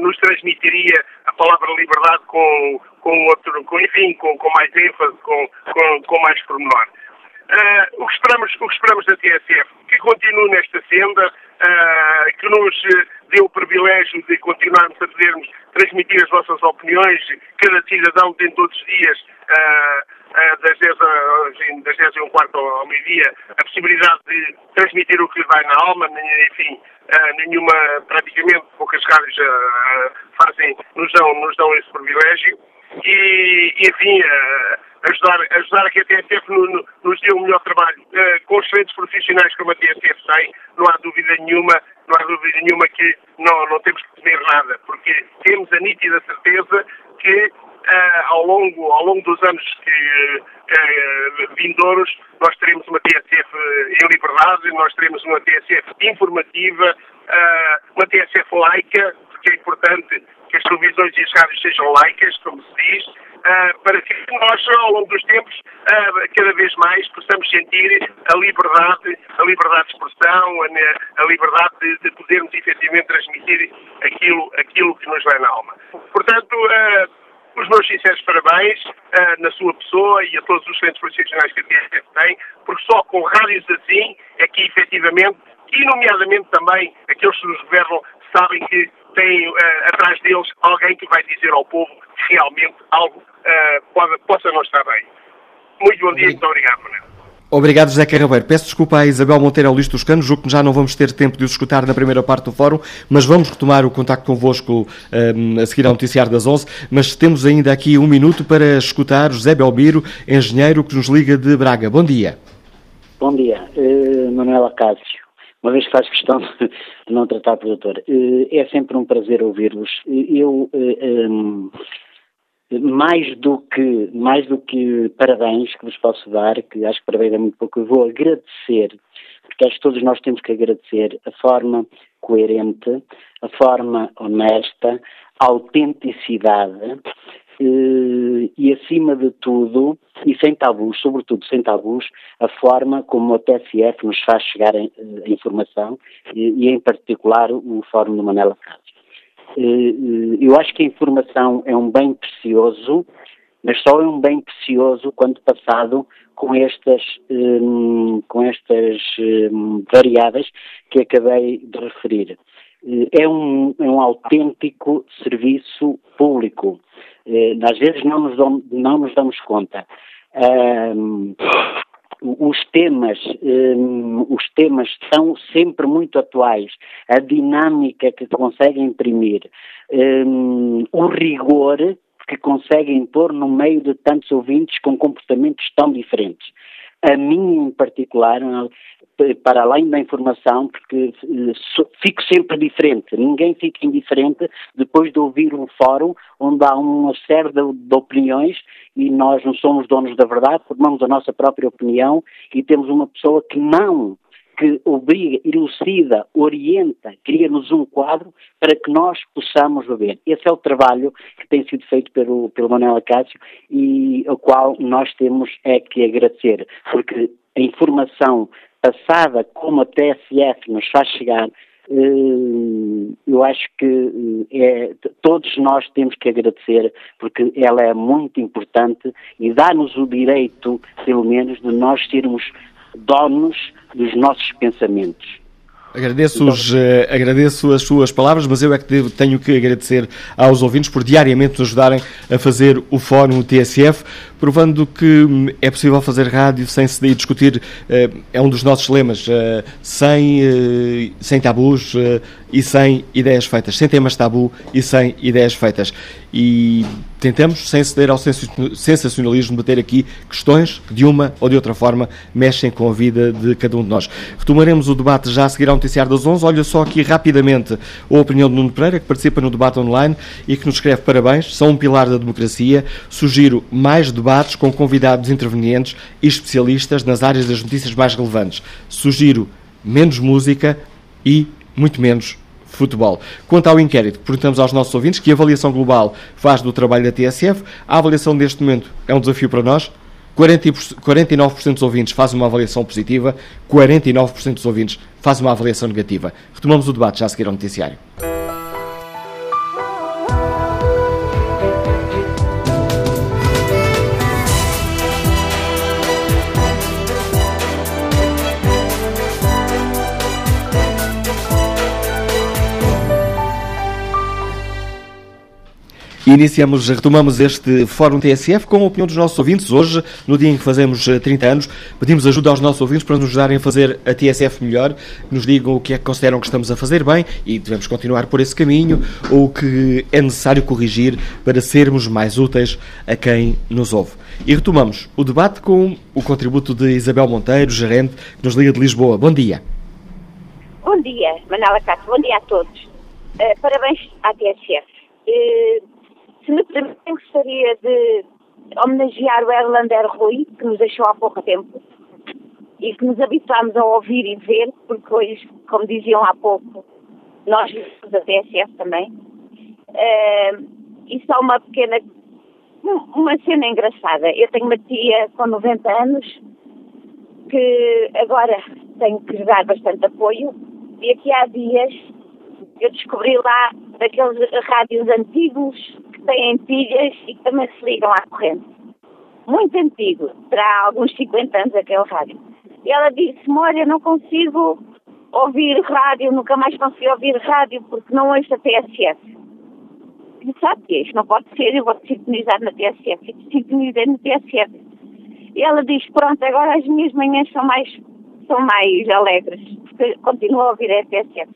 nos transmitiria a palavra liberdade com, com outro, com, enfim, com, com mais ênfase, com, com, com mais pormenor. Uh, o, que esperamos, o que esperamos da TSF, que continue nesta senda, uh, que nos dê o privilégio de continuarmos a podermos transmitir as nossas opiniões, cada cidadão tem todos os dias, uh, das, 10 a, das 10 e um quarto ao meio-dia, a possibilidade de transmitir o que lhe vai na alma, enfim, nenhuma, praticamente poucas rádios fazem, nos dão, nos dão esse privilégio. E, enfim, ajudar, ajudar a que a TSF no, nos dê um melhor trabalho. Uh, com excelentes profissionais como a TSF tem, não há dúvida nenhuma, não há dúvida nenhuma que não, não temos que temer nada, porque temos a nítida certeza que uh, ao, longo, ao longo dos anos que, uh, vindouros nós teremos uma TSF em liberdade, nós teremos uma TSF informativa, uma TSF laica, porque é importante que as televisões e as rádios sejam laicas, como se diz, para que nós, ao longo dos tempos, uh, cada vez mais possamos sentir a liberdade, a liberdade de expressão, a, liberdade de, de, podermos efetivamente transmitir aquilo, aquilo que nos vai na alma. Portanto, uh, os meus sinceros parabéns na sua pessoa e a todos os centros profissionais que a TSF tem, porque só com rádios assim é que efetivamente, e nomeadamente também aqueles que nos governam, sabem que têm uh, atrás deles alguém que vai dizer ao povo que realmente algo uh, pode, possa não estar bem. Muito bom dia e muito obrigado, Manuel. Obrigado, José Carrabeiro. Peço desculpa à Isabel Monteiro ao Luís Toscano, julgo que já não vamos ter tempo de os escutar na primeira parte do fórum, mas vamos retomar o contacto convosco um, a seguir ao noticiário das 11, mas temos ainda aqui um minuto para escutar José Belmiro, engenheiro que nos liga de Braga. Bom dia. Bom dia, uh, Manuela Cássio uma vez que faz questão de não tratar por doutor. Eh, é sempre um prazer ouvir-vos. Eu, eh, mais do que, mais do que parabéns que vos posso dar, que acho que parabéns é muito pouco, eu vou agradecer, porque acho que todos nós temos que agradecer a forma coerente, a forma honesta, a autenticidade eh, e, acima de tudo, e sem tabus, sobretudo sem tabus, a forma como a TSF nos faz chegar a, a informação e, em particular, o Fórum do Manela. Eh, eh, eu acho que a informação é um bem precioso, mas só é um bem precioso quando passado com estas, com estas variáveis que acabei de referir. É um, é um autêntico serviço público eh, às vezes não nos, damos, não nos damos conta. Um, os temas, um, os temas são sempre muito atuais, a dinâmica que conseguem imprimir, um, o rigor que conseguem pôr no meio de tantos ouvintes com comportamentos tão diferentes. A mim, em particular, para além da informação, porque eh, fico sempre diferente. Ninguém fica indiferente depois de ouvir um fórum onde há uma série de, de, opiniões e nós não somos donos da verdade, formamos a nossa própria opinião e temos uma pessoa que não que obriga, elucida, orienta, cria-nos um quadro para que nós possamos ver. Esse é o trabalho que tem sido feito pelo, pelo Manuel Acácio e o qual nós temos é que agradecer, porque a informação passada como a TSF nos faz chegar eh, eu acho que eh, é, todos nós temos que agradecer porque ela é muito importante e dá-nos o direito, pelo menos, de nós sermos donos dos nossos pensamentos. Agradeço, os, uh, agradeço as suas palavras, mas eu é que devo, tenho que agradecer aos ouvintes por diariamente nos ajudarem a fazer o Fórum TSF, provando que hum, é possível fazer rádio sem se discutir, uh, é um dos nossos lemas, uh, sem, sem tabus e sem ideias feitas, sem temas tabu e sem ideias feitas. E tentamos, sem ceder ao sensacionalismo, bater aqui questões que, de uma ou de outra forma, mexem com a vida de cada um de nós. Retomaremos o debate já a seguir ao Noticiário das 11. Olha só aqui rapidamente a opinião de Nuno Pereira, que participa no debate online e que nos escreve parabéns, são um pilar da democracia. Sugiro mais debates com convidados intervenientes e especialistas nas áreas das notícias mais relevantes. Sugiro menos música e muito menos futebol. Quanto ao inquérito, perguntamos aos nossos ouvintes que avaliação global faz do trabalho da TSF. A avaliação deste momento é um desafio para nós. 49% dos ouvintes fazem uma avaliação positiva, 49% dos ouvintes fazem uma avaliação negativa. Retomamos o debate já a seguir ao noticiário. Iniciamos, retomamos este Fórum TSF com a opinião dos nossos ouvintes. Hoje, no dia em que fazemos 30 eh, anos, pedimos ajuda aos nossos ouvintes para nos ajudarem a fazer a TSF melhor, nos digam o que é que consideram que estamos a fazer bem e devemos continuar por esse caminho, ou o que é necessário corrigir para sermos mais úteis a quem nos ouve. E retomamos o debate com o contributo de Isabel Monteiro, gerente, que nos liga de Lisboa. Bom dia. Bom dia, Manela Castro. Bom dia a todos. Uh, parabéns à TSF. Uh, se me permitem, gostaria de homenagear o Erlander Rui, que nos deixou há pouco tempo e que nos habituámos a ouvir e ver, porque hoje, como diziam há pouco, nós vimos a TSF também. Uh, e só uma pequena, uma cena engraçada. Eu tenho uma tia com 90 anos que agora tenho que dar bastante apoio e aqui há dias eu descobri lá daqueles rádios antigos têm pilhas e que também se ligam à corrente. Muito antigo, terá alguns 50 anos aquele rádio. E ela disse-me, olha, não consigo ouvir rádio, nunca mais consegui ouvir rádio porque não ouço a TSF. E sabe que isto não pode ser, eu vou sintonizar na TSF. E sintonizei na TSF. E ela diz, pronto, agora as minhas manhãs são mais, são mais alegres, porque continuo a ouvir a TSF.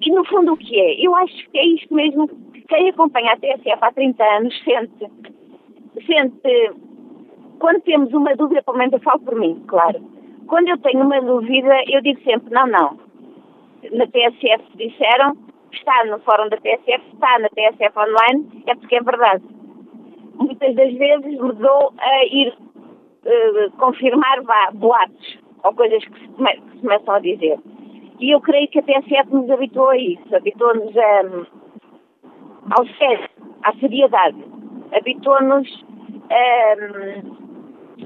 E no fundo o que é? Eu acho que é isto mesmo quem acompanha a TSF há 30 anos sente, sente, quando temos uma dúvida, pelo menos eu falo por mim, claro. Quando eu tenho uma dúvida, eu digo sempre, não, não. Na TSF disseram, está no fórum da TSF, está na TSF online, é porque é verdade. Muitas das vezes me dou a ir uh, confirmar vá, boatos ou coisas que se, come, que se começam a dizer. E eu creio que a TSF nos habituou a isso, habituou-nos a ao sério, à seriedade. Habituou-nos um,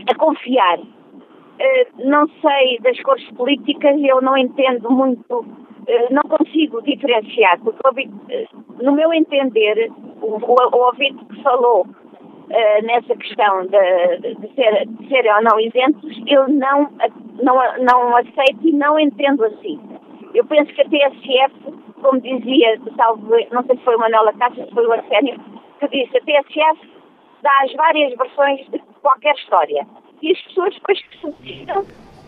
a confiar. Uh, não sei das cores políticas, eu não entendo muito, uh, não consigo diferenciar, porque uh, no meu entender, o, o, o ouvinte que falou nessa questão de, de, ser, de serem ou não isentos, eu não, não, não aceito e não entendo assim. Eu penso que a TSF como dizia, salvo, não sei se foi o Manuel Caixa, se foi o Arsénio, que disse, a TSF dá as várias versões de qualquer história. E as pessoas depois que se decidam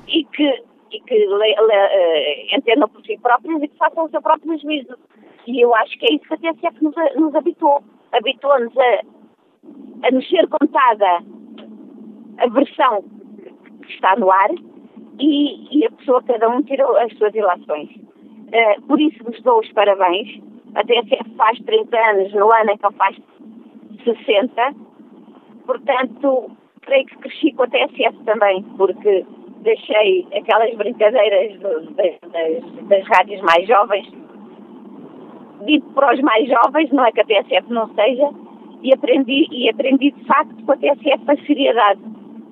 e que, e que le, le, uh, entendam por si próprias e que façam o seu próprio juízo. E eu acho que é isso que a TSF nos, nos habituou. Habituou-nos a, a nos ser contada a versão que está no ar e, e a pessoa, cada um, tirou as suas ilações. Uh, por isso vos dou os parabéns. A TSF faz 30 anos no ano em que ele faz 60. Portanto, creio que cresci com a TSF também, porque deixei aquelas brincadeiras do, das, das, das rádios mais jovens, dito para os mais jovens, não é que a TSF não seja, e aprendi, e aprendi de facto com a TSF a seriedade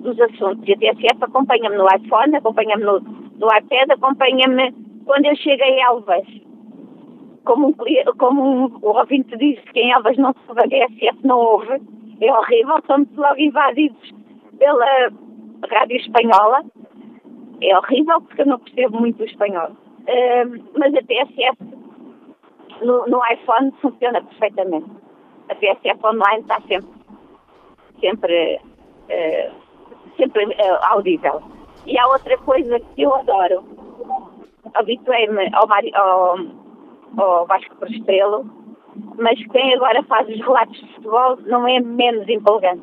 dos assuntos. E a TSF acompanha-me no iPhone, acompanha-me no, no iPad, acompanha-me quando eu chego a Elvas. Como um, como um, o ouvinte disse que em Elvas não se a TSF não ouve, é horrível, somos logo invadidos pela rádio espanhola. É horrível porque eu não percebo muito o espanhol. Uh, mas a TSF no, no iPhone funciona perfeitamente. A TSF online está sempre, sempre, uh, sempre uh, audível. E há outra coisa que eu adoro. Habituei-me ao, ao, ao Vasco mas quem agora faz os relatos de futebol não é menos empolgante.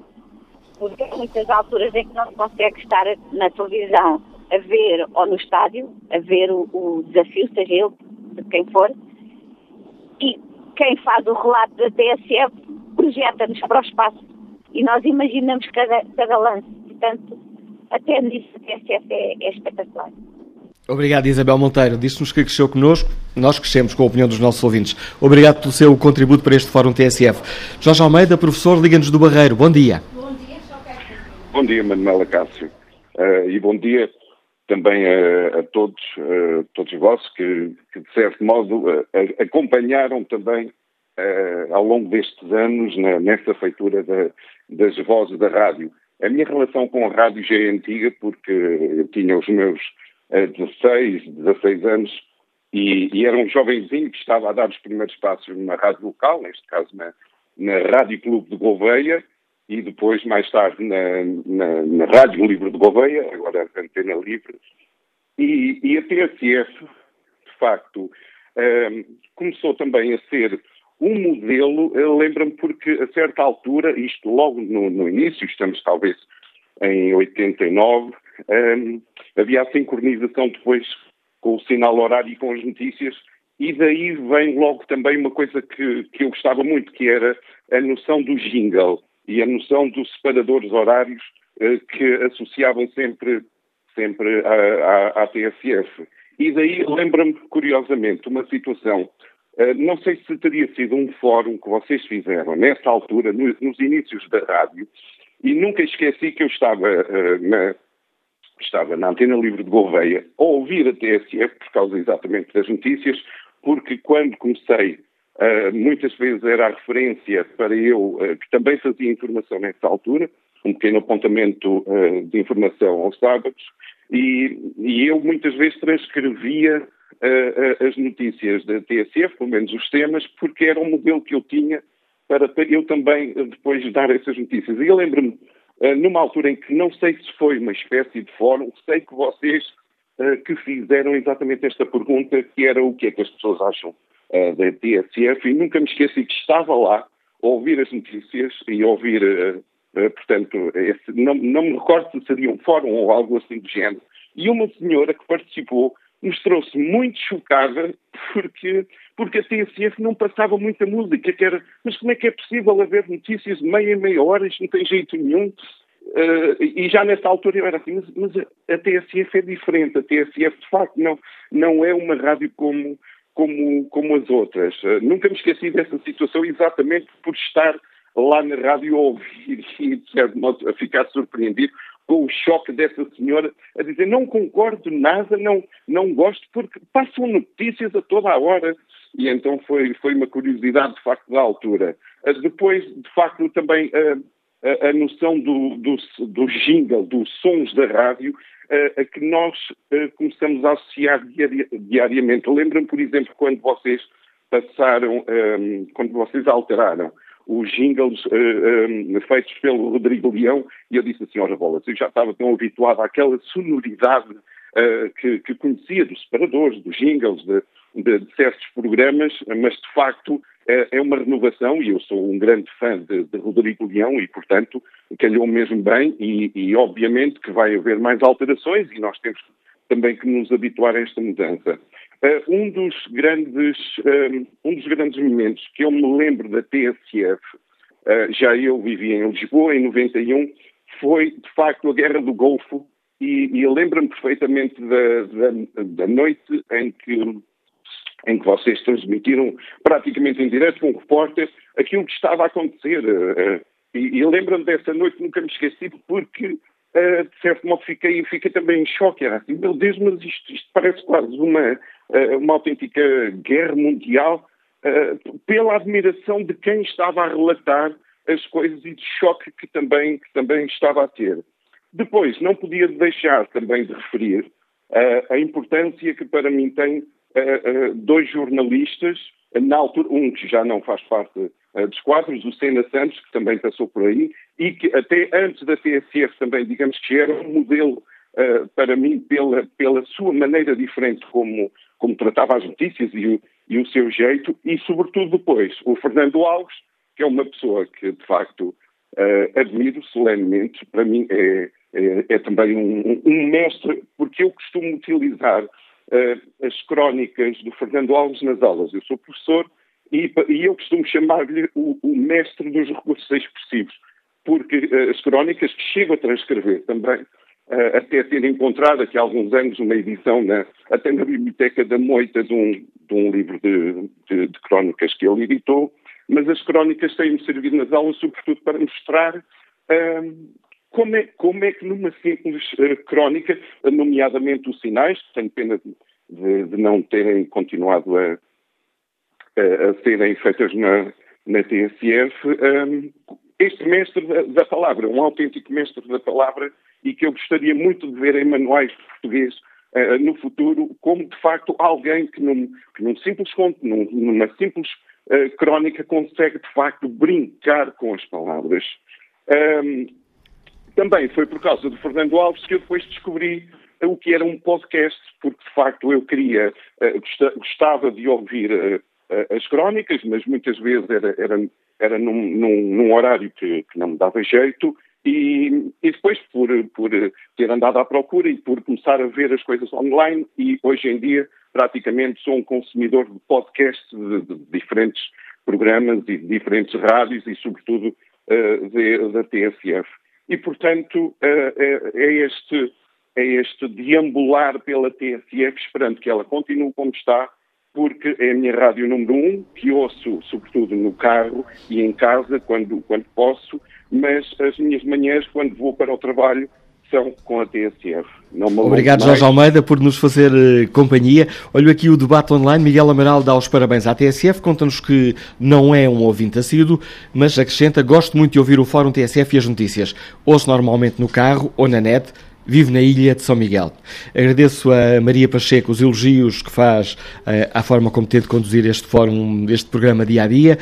Porque há muitas alturas em que não se consegue estar na televisão a ver, ou no estádio, a ver o, o desafio, seja ele de quem for, e quem faz o relato da TSF projeta-nos para o espaço e nós imaginamos cada, cada lance. Portanto, até nisso a TSF é, é espetacular. Obrigado, Isabel Monteiro. Disse-nos que cresceu connosco, nós crescemos com a opinião dos nossos ouvintes. Obrigado pelo seu contributo para este Fórum TSF. Jorge Almeida, professor, liga-nos do Barreiro. Bom dia. Bom dia, Bom dia, Manuela Cássio. Uh, e bom dia também a, a todos, a todos vós que, que de certo modo, a, acompanharam também ao longo destes anos na, nessa feitura da, das vozes da rádio. A minha relação com a rádio já é antiga porque eu tinha os meus 16, 16 anos e, e, era um jovenzinho que estava a dar os primeiros passos numa rádio local, neste caso na, na Rádio Clube de Gouveia, e depois, mais tarde, na, na, na Rádio Livre de Gouveia, agora Antena Livre. E, e a TSF, de facto, um, começou também a ser um modelo, lembra-me porque a certa altura, isto logo no, no início, estamos talvez em 89, um, havia a sincronização depois com o sinal horário e com as notícias, e daí vem logo também uma coisa que, que eu gostava muito, que era a noção do jingle e a noção dos separadores horários eh, que associavam sempre, sempre à, à, à TSF. E daí lembra-me, curiosamente, uma situação. Uh, não sei se teria sido um fórum que vocês fizeram nessa altura, no, nos inícios da rádio, e nunca esqueci que eu estava, uh, na, estava na Antena Livre de Gouveia a ouvir a TSF por causa exatamente das notícias, porque quando comecei Uh, muitas vezes era a referência para eu, uh, que também fazia informação nessa altura, um pequeno apontamento uh, de informação aos sábados, e, e, eu muitas vezes transcrevia as notícias da TSF, pelo menos os temas, porque era um modelo que eu tinha para eu também depois dar essas notícias. E eu lembro-me, numa altura em que não sei se foi uma espécie de fórum, sei que vocês que fizeram exatamente esta pergunta, que era o que é que as pessoas acham uh, da TSF e nunca me esqueci que estava lá a ouvir as notícias e a ouvir, uh, uh, portanto, esse, não, não me recordo se seria um fórum ou algo assim do género. E uma senhora que participou mostrou-se muito chocada porque, porque a TSF não passava muita música, que era, mas como é que é possível haver notícias meia em meia hora, isto não tem jeito nenhum. Uh, e já nessa altura eu era assim, mas, mas, a TSF é diferente, a TSF de facto não, não é uma rádio como, como, como as outras. Uh, nunca me esqueci dessa situação exatamente por estar lá na rádio a ouvir e, de certo modo, a ficar surpreendido com o choque dessa senhora a dizer não concordo nada, não, não gosto, porque passam notícias a toda a hora. E então foi, foi uma curiosidade, de facto, da altura. Uh, depois, de facto, também uh, a, a, noção do, do, do jingle, dos sons da rádio, a que nós começamos a associar diariamente. Lembram-me, por exemplo, quando vocês passaram, quando vocês alteraram os jingles feitos pelo Rodrigo Leão, e eu disse assim, ora bolas, eu já estava tão habituado àquela sonoridade que, que, conhecia dos separadores, dos jingles, de, de, de certos programas, mas de facto é, é uma renovação e eu sou um grande fã de, de Rodrigo Leão e, portanto, calhou mesmo bem e, e, obviamente que vai haver mais alterações e nós temos também que nos habituar a esta mudança. Uh, um, dos grandes, um, um dos grandes momentos que eu me lembro da TSF, uh, já eu vivia em Lisboa em 91, foi de facto a Guerra do Golfo e, e, e lembro-me perfeitamente da, da, da, noite em que, em que vocês transmitiram praticamente em direto com o repórter aquilo que estava a acontecer. Uh, e, e lembro-me dessa noite, nunca me esqueci, porque uh, de certo modo fiquei, fiquei também em choque. Era assim, meu Deus, mas isto, isto parece quase uma, uma autêntica guerra mundial pela admiração de quem estava a relatar as coisas e de choque que também, que também estava a ter. Depois, não podia deixar também de referir a importância que para mim tem uh, uh, dois jornalistas, na altura, um que já não faz parte dos quadros, o Sena Santos, que também passou por aí, e que até antes da TSF também, digamos que era um modelo para mim pela, pela sua maneira diferente como, como tratava as notícias e o, e o seu jeito, e sobretudo depois o Fernando Alves, que é uma pessoa que de facto admiro solenemente, para mim é é, é também um, um, mestre, porque eu costumo utilizar uh, as crónicas do Fernando Alves nas aulas. Eu sou professor e, e eu costumo chamar-lhe o, o, mestre dos recursos expressivos, porque uh, as crónicas que chego a transcrever também, uh, até ter encontrado aqui há alguns anos uma edição, na, até na Biblioteca da Moita, de um, de um livro de, de, de crónicas que ele editou, mas as crónicas têm-me servido nas aulas, sobretudo para mostrar como é, como é que numa simples uh, crónica, nomeadamente os sinais, tenho pena de, de, não terem continuado a, a, a serem feitas na, na TSF, um, este mestre da, da, palavra, um autêntico mestre da palavra, e que eu gostaria muito de ver em manuais de português uh, no futuro, como de facto alguém que num, que num simples conto, num, numa simples uh, crónica, consegue de facto brincar com as palavras. Um, também foi por causa do Fernando Alves que eu depois descobri o que era um podcast, porque de facto eu queria, eh, gostava de ouvir eh, eh, as crónicas, mas muitas vezes era, era, era num, num, num horário que, que, não me dava jeito, e, e, depois por, por ter andado à procura e por começar a ver as coisas online, e hoje em dia praticamente sou um consumidor de podcasts de, de diferentes programas e de diferentes rádios e sobretudo uh, da TSF. E, portanto, é, é, este, é este deambular pela TSF, esperando que ela continue como está, porque é a minha rádio número um, que ouço sobretudo no carro e em casa, quando, quando posso, mas as minhas manhãs, quando vou para o trabalho, são com a TSF. Obrigado, Jorge Almeida, por nos fazer uh, companhia. Olho aqui o debate online. Miguel Amaral dá os parabéns à TSF, conta-nos que não é um ouvinte assíduo, mas acrescenta: gosto muito de ouvir o Fórum TSF e as notícias. Ouço normalmente no carro ou na net. Vivo na ilha de São Miguel. Agradeço a Maria Pacheco os elogios que faz uh, à forma como tenta conduzir este fórum, este programa dia a dia.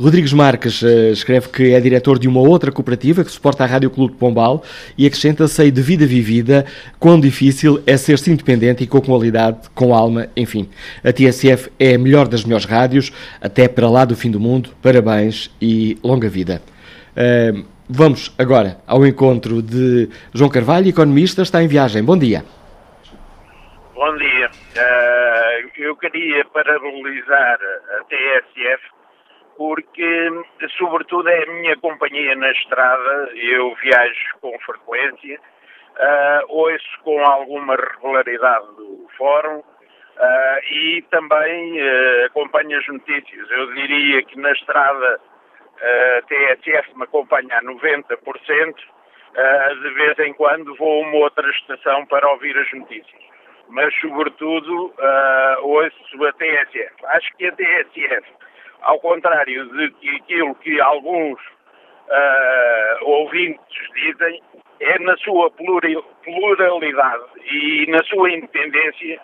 Rodrigues Marques uh, escreve que é diretor de uma outra cooperativa que suporta a Rádio Clube de Pombal e acrescenta sei de vida vivida quão difícil é ser-se independente e com qualidade, com alma, enfim. A TSF é a melhor das melhores rádios, até para lá do fim do mundo. Parabéns e longa vida. Uh, vamos agora ao encontro de João Carvalho, economista, está em viagem. Bom dia. Bom dia. Uh, eu queria parabenizar a TSF porque, sobretudo, é a minha companhia na estrada, eu viajo com frequência, uh, ouço com alguma regularidade o fórum uh, e também uh, acompanho as notícias. Eu diria que na estrada a TSF me acompanha a 90%, de vez em quando vou a uma outra estação para ouvir as notícias. Mas, sobretudo, ouço a TSF. Acho que a TSF ao contrário de que aquilo que alguns uh, ouvintes dizem, é na sua pluralidade e na sua independência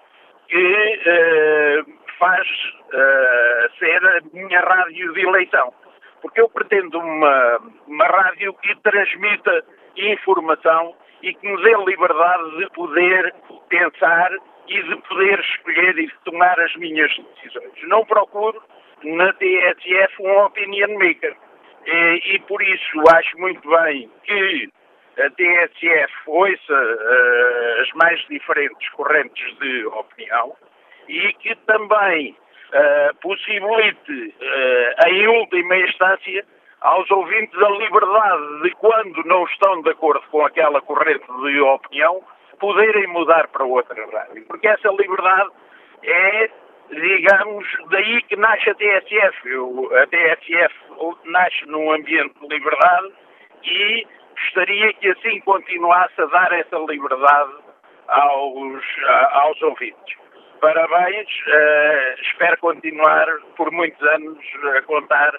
que uh, faz uh, ser a minha rádio de eleição. Porque eu pretendo uma, uma rádio que transmita informação e que nos dê liberdade de poder pensar e de poder escolher e de tomar as minhas decisões. Não procuro na TSF um opinion maker. E, e, por isso acho muito bem que a TSF ouça uh, as mais diferentes correntes de opinião e que também uh, possibilite, uh, em última instância, aos ouvintes a liberdade de, quando não estão de acordo com aquela corrente de opinião, poderem mudar para outra rádio. Porque essa liberdade é, digamos, daí que nasce a TSF. a TSF nasce num ambiente de liberdade e gostaria que assim continuasse a dar essa liberdade aos, aos ouvintes. Parabéns, uh, espero continuar por muitos anos a contar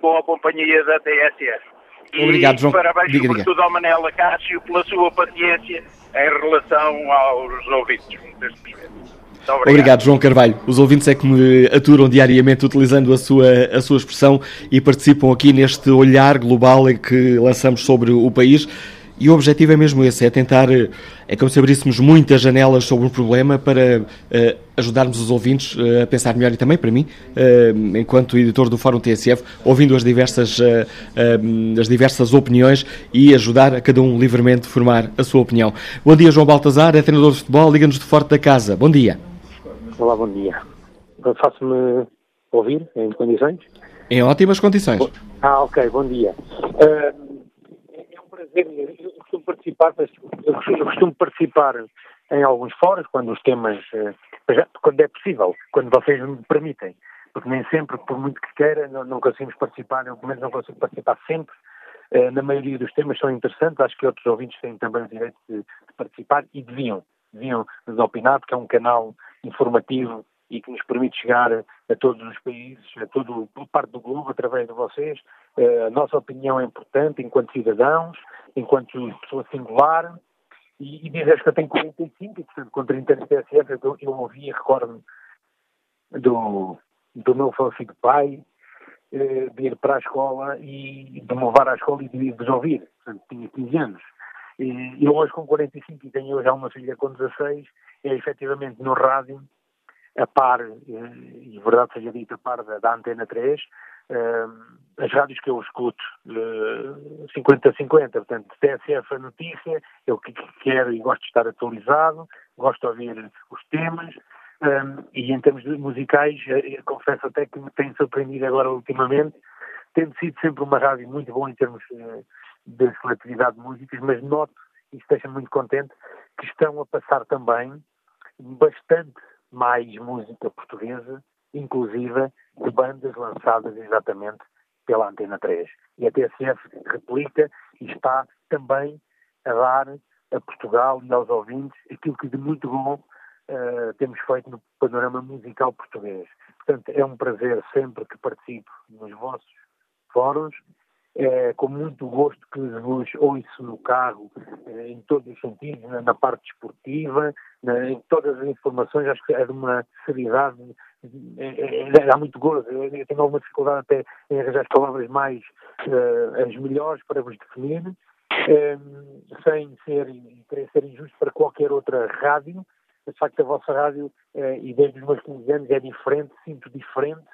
com a companhia da TSF. Obrigado, João. parabéns diga, sobretudo diga. ao Manela Cássio pela sua paciência em relação aos ouvintes. Muito obrigado. Obrigado, João Carvalho. Os ouvintes é que me aturam diariamente utilizando a sua, a sua expressão e participam aqui neste olhar global em que lançamos sobre o país. E o objetivo é mesmo esse, é tentar, é como se abríssemos muitas janelas sobre um problema para uh, ajudarmos os ouvintes uh, a pensar melhor e também para mim, uh, enquanto editor do Fórum TSF, ouvindo as diversas, as diversas opiniões e ajudar a cada um livremente formar a sua opinião. Bom dia, João Baltazar, é treinador de futebol, liga-nos de Forte da Casa. Bom dia. Olá, bom dia. Faço-me ouvir em condições? Em ótimas condições. Ah, ok, bom dia. Uh, é um prazer, eu costumo participar, eu costumo, eu costumo participar em alguns fóruns, quando os temas, uh, quando é possível, quando vocês me permitem, porque nem sempre, por muito que queira, não, não conseguimos participar, eu pelo menos não consigo participar sempre, uh, na maioria dos temas são interessantes, acho que outros ouvintes têm também o direito de, de participar e deviam, deviam nos opinar, porque é um canal informativo e que nos permite chegar a todos os países, a toda a parte do globo, através de vocês. A nossa opinião é importante enquanto cidadãos, enquanto pessoa singular. E, e dizes que eu tenho 45 e, portanto, com 30 anos de TSF, eu, eu ouvi e recordo-me do, do meu falecido pai, de ir para a escola e de me levar à escola e de vos ouvir. Portanto, tinha 15 anos. E eu hoje com 45 e tenho hoje uma filha com 16, é efetivamente no rádio, a par, e verdade seja dita, a par da, da Antena 3, as rádios que eu escuto 50-50, portanto, TSF a notícia, eu que quero e gosto de estar atualizado, gosto de ouvir os temas, e em termos musicais, confesso até que me tem surpreendido agora ultimamente, tendo sido sempre uma rádio muito boa em termos de seletividade de músicas, mas noto, e deixa-me muito contente, que estão a passar também bastante mais música portuguesa, inclusiva de bandas lançadas exatamente pela Antena 3. E a TSF replica e está também a dar a Portugal e aos ouvintes aquilo que de muito bom uh, temos feito no panorama musical português. Portanto, é um prazer sempre que participo nos vossos fóruns é, com muito gosto que vos ouço no carro, é, em todos os sentidos, na, na parte desportiva, na, em todas as informações, acho que é de uma seriedade, é, é, é há muito gozo. Eu, eu, tenho alguma dificuldade até em arranjar as palavras mais, uh, as melhores para vos definir, um, sem ser, querer ser injusto para qualquer outra rádio, de facto a vossa rádio, uh, e desde os meus 15 anos, é diferente, sinto diferente,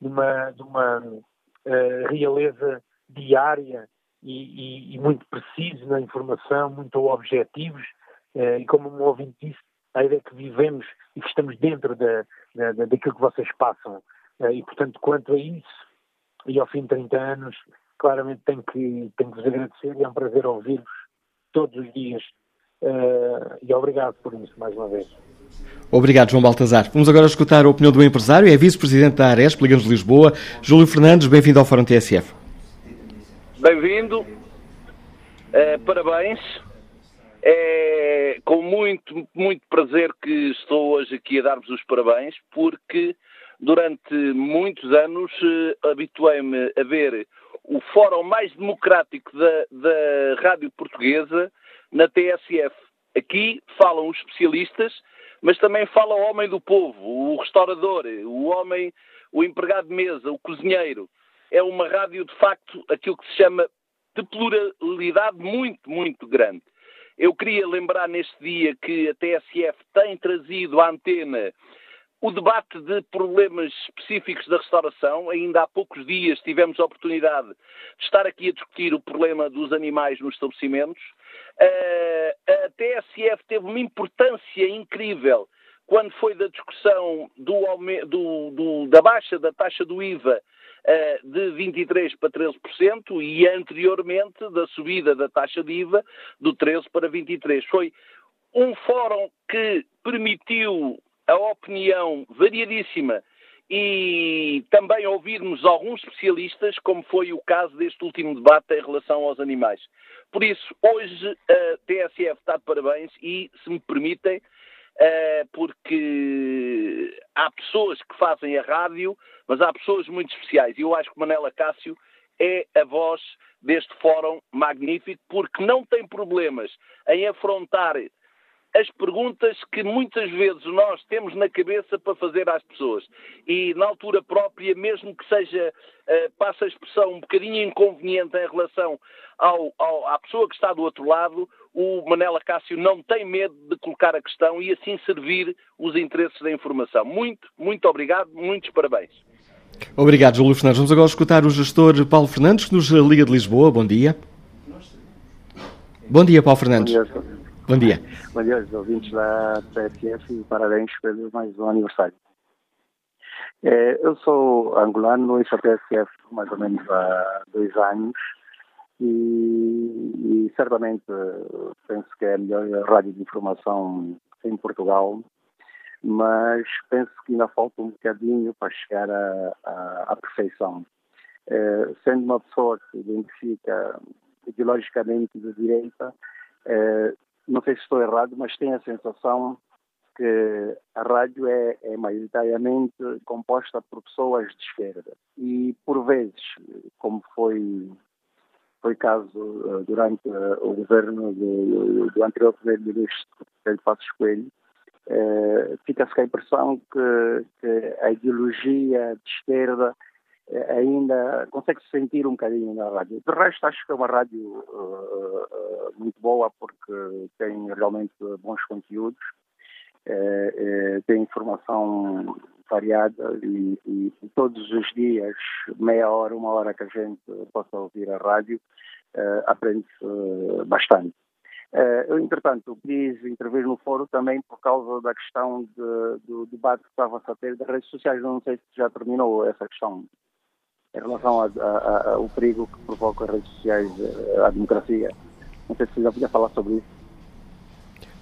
de uma, de uma uh, realeza diária e, e, e, muito preciso na informação, muito objetivos, eh, e como um ouvinte disse, a ideia que vivemos e que estamos dentro da, da, daquilo que vocês passam. Eh, e, portanto, quanto a isso, e ao fim de 30 anos, claramente tenho que, tenho que vos agradecer e é um prazer ouvir-vos todos os dias. Eh, e obrigado por isso, mais uma vez. Obrigado, João Baltazar. Vamos agora escutar a opinião do empresário, é vice-presidente da Aresp, Ligamos de Lisboa, Júlio Fernandes, bem-vindo ao Fórum TSF. Bem-vindo, uh, parabéns. É com muito, muito prazer que estou hoje aqui a dar-vos os parabéns, porque durante muitos anos uh, habituei-me a ver o fórum mais democrático da, da rádio portuguesa na TSF. Aqui falam os especialistas, mas também fala o homem do povo, o restaurador, o homem, o empregado de mesa, o cozinheiro é uma rádio, de facto, aquilo que se chama de pluralidade muito, muito grande. Eu queria lembrar neste dia que a TSF tem trazido à antena o debate de problemas específicos da restauração. Ainda há poucos dias tivemos a oportunidade de estar aqui a discutir o problema dos animais nos estabelecimentos. a TSF teve uma importância incrível quando foi da discussão do, do, do, da baixa da taxa do IVA de 23% para 13% e anteriormente da subida da taxa de IVA do 13% para 23%. Foi um fórum que permitiu a opinião variadíssima e também ouvirmos alguns especialistas, como foi o caso deste último debate em relação aos animais. Por isso, hoje a TSF está de parabéns e, se me permitem, eh, porque há pessoas que fazem a rádio, mas há pessoas muito especiais. E eu acho que Manela Cássio é a voz deste fórum magnífico, porque não tem problemas em afrontar as perguntas que muitas vezes nós temos na cabeça para fazer às pessoas. E na altura própria, mesmo que seja, uh, passa a expressão, um bocadinho inconveniente em relação ao, ao, à pessoa que está do outro lado, o Manela Cássio não tem medo de colocar a questão e assim servir os interesses da informação. Muito, muito obrigado, muitos parabéns. Obrigado, Júlio Fernandes. Vamos agora escutar o gestor Paulo Fernandes, que nos liga de Lisboa. Bom dia. Bom dia, Paulo Fernandes. Bom dia. Bom dia. Bom dia aos ouvintes da TSF e parabéns pelo mais um aniversário. É, eu sou angolano e sou TSF mais ou menos há dois anos e, e certamente penso que é a melhor rádio de informação em Portugal mas penso que ainda falta um bocadinho para chegar à, perfeição. É, sendo uma pessoa que se identifica ideologicamente de direita, é, não sei se estou errado, mas tenho a sensação que a rádio é, é maioritariamente composta por pessoas de esquerda. E, por vezes, como foi foi caso uh, durante uh, o governo do, do anterior primeiro-ministro Pedro Passos Coelho, eh, fica-se com a impressão que, que, a ideologia de esquerda eh, ainda consegue-se sentir um bocadinho na rádio. De resto, acho que é uma rádio uh, muito boa porque tem realmente bons conteúdos, tem informação variada e, e, todos os dias, meia hora, uma hora que a gente possa ouvir a rádio, aprende-se bastante. Uh, eu, entretanto, quis intervir no fórum também por causa da questão de, do debate que estava a ter das redes sociais. Não sei se já terminou essa questão em relação ao perigo que provoca as redes sociais eh, à democracia. Não sei se já podia falar sobre isso.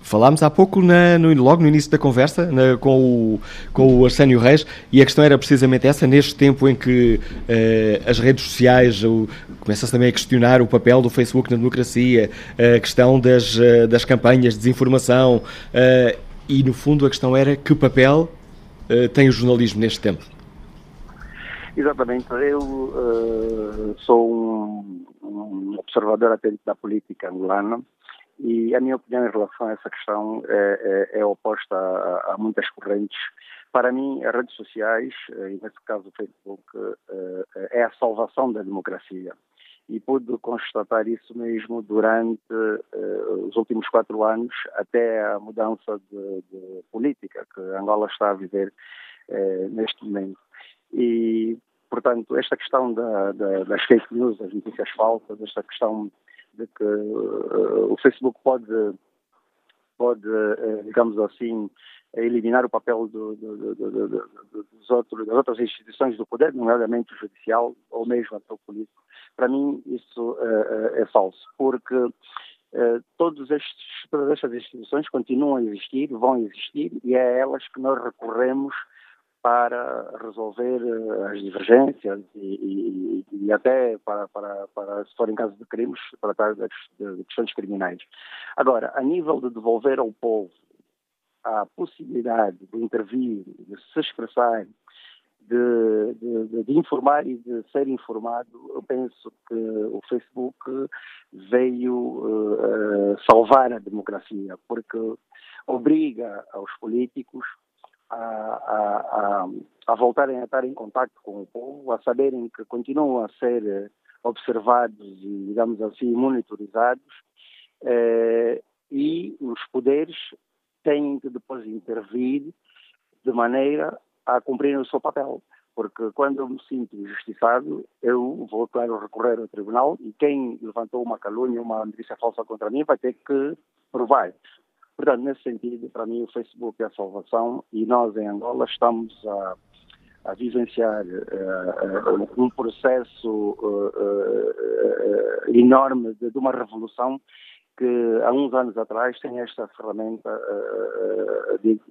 Falámos há pouco, na, no, logo no início da conversa, na, com, o, com o Arsénio Reis, e a questão era precisamente essa, neste tempo em que uh, as redes sociais, começa-se também a questionar o papel do Facebook na democracia, a questão das, uh, das campanhas de desinformação, uh, e no fundo a questão era que papel tem o jornalismo neste tempo? Exatamente. Eu sou um, um observador atento da política angolana e a minha opinião em relação a essa questão é, é, é oposta a, a, muitas correntes. Para mim, as redes sociais, eh, e nesse caso o Facebook, eh, é a salvação da democracia. E pude constatar isso mesmo durante eh, os últimos quatro anos, até a mudança de, de política que Angola está a viver neste momento. E, portanto, esta questão da, da, das fake news, das notícias falsas, esta questão de que uh, o Facebook pode, pode uh, digamos assim, eliminar o papel do, do, do, dos outros, das outras instituições do poder, nomeadamente o judicial ou mesmo até o político. Para mim, isso uh, é falso, porque todos estes, todas estas instituições continuam a existir, vão existir, e é a elas que nós recorremos para resolver eh, as divergências e, e, e até para, para, para, se for em de crimes, tratar de, de questões criminais. Agora, a nível de devolver ao povo a possibilidade de intervir, de se expressar, de, de, de, informar e de ser informado, eu penso que o Facebook veio uh, salvar a democracia, porque obriga aos políticos a, a, a, voltarem a estar em contato com o povo, a saberem que continuam a ser eh, observados e, digamos assim, monitorizados, eh, e os poderes têm que depois intervir de maneira a cumprir o seu papel. Porque quando eu me sinto injustiçado, eu vou, claro, recorrer ao tribunal e quem levantou uma calúnia, uma notícia falsa contra mim, vai ter que provar. Portanto, nesse sentido, para mim, o Facebook é a salvação e nós, em Angola, estamos a, a vivenciar uh, uh, um processo uh, enorme de, de, uma revolução que há uns anos atrás, sem esta ferramenta, digo,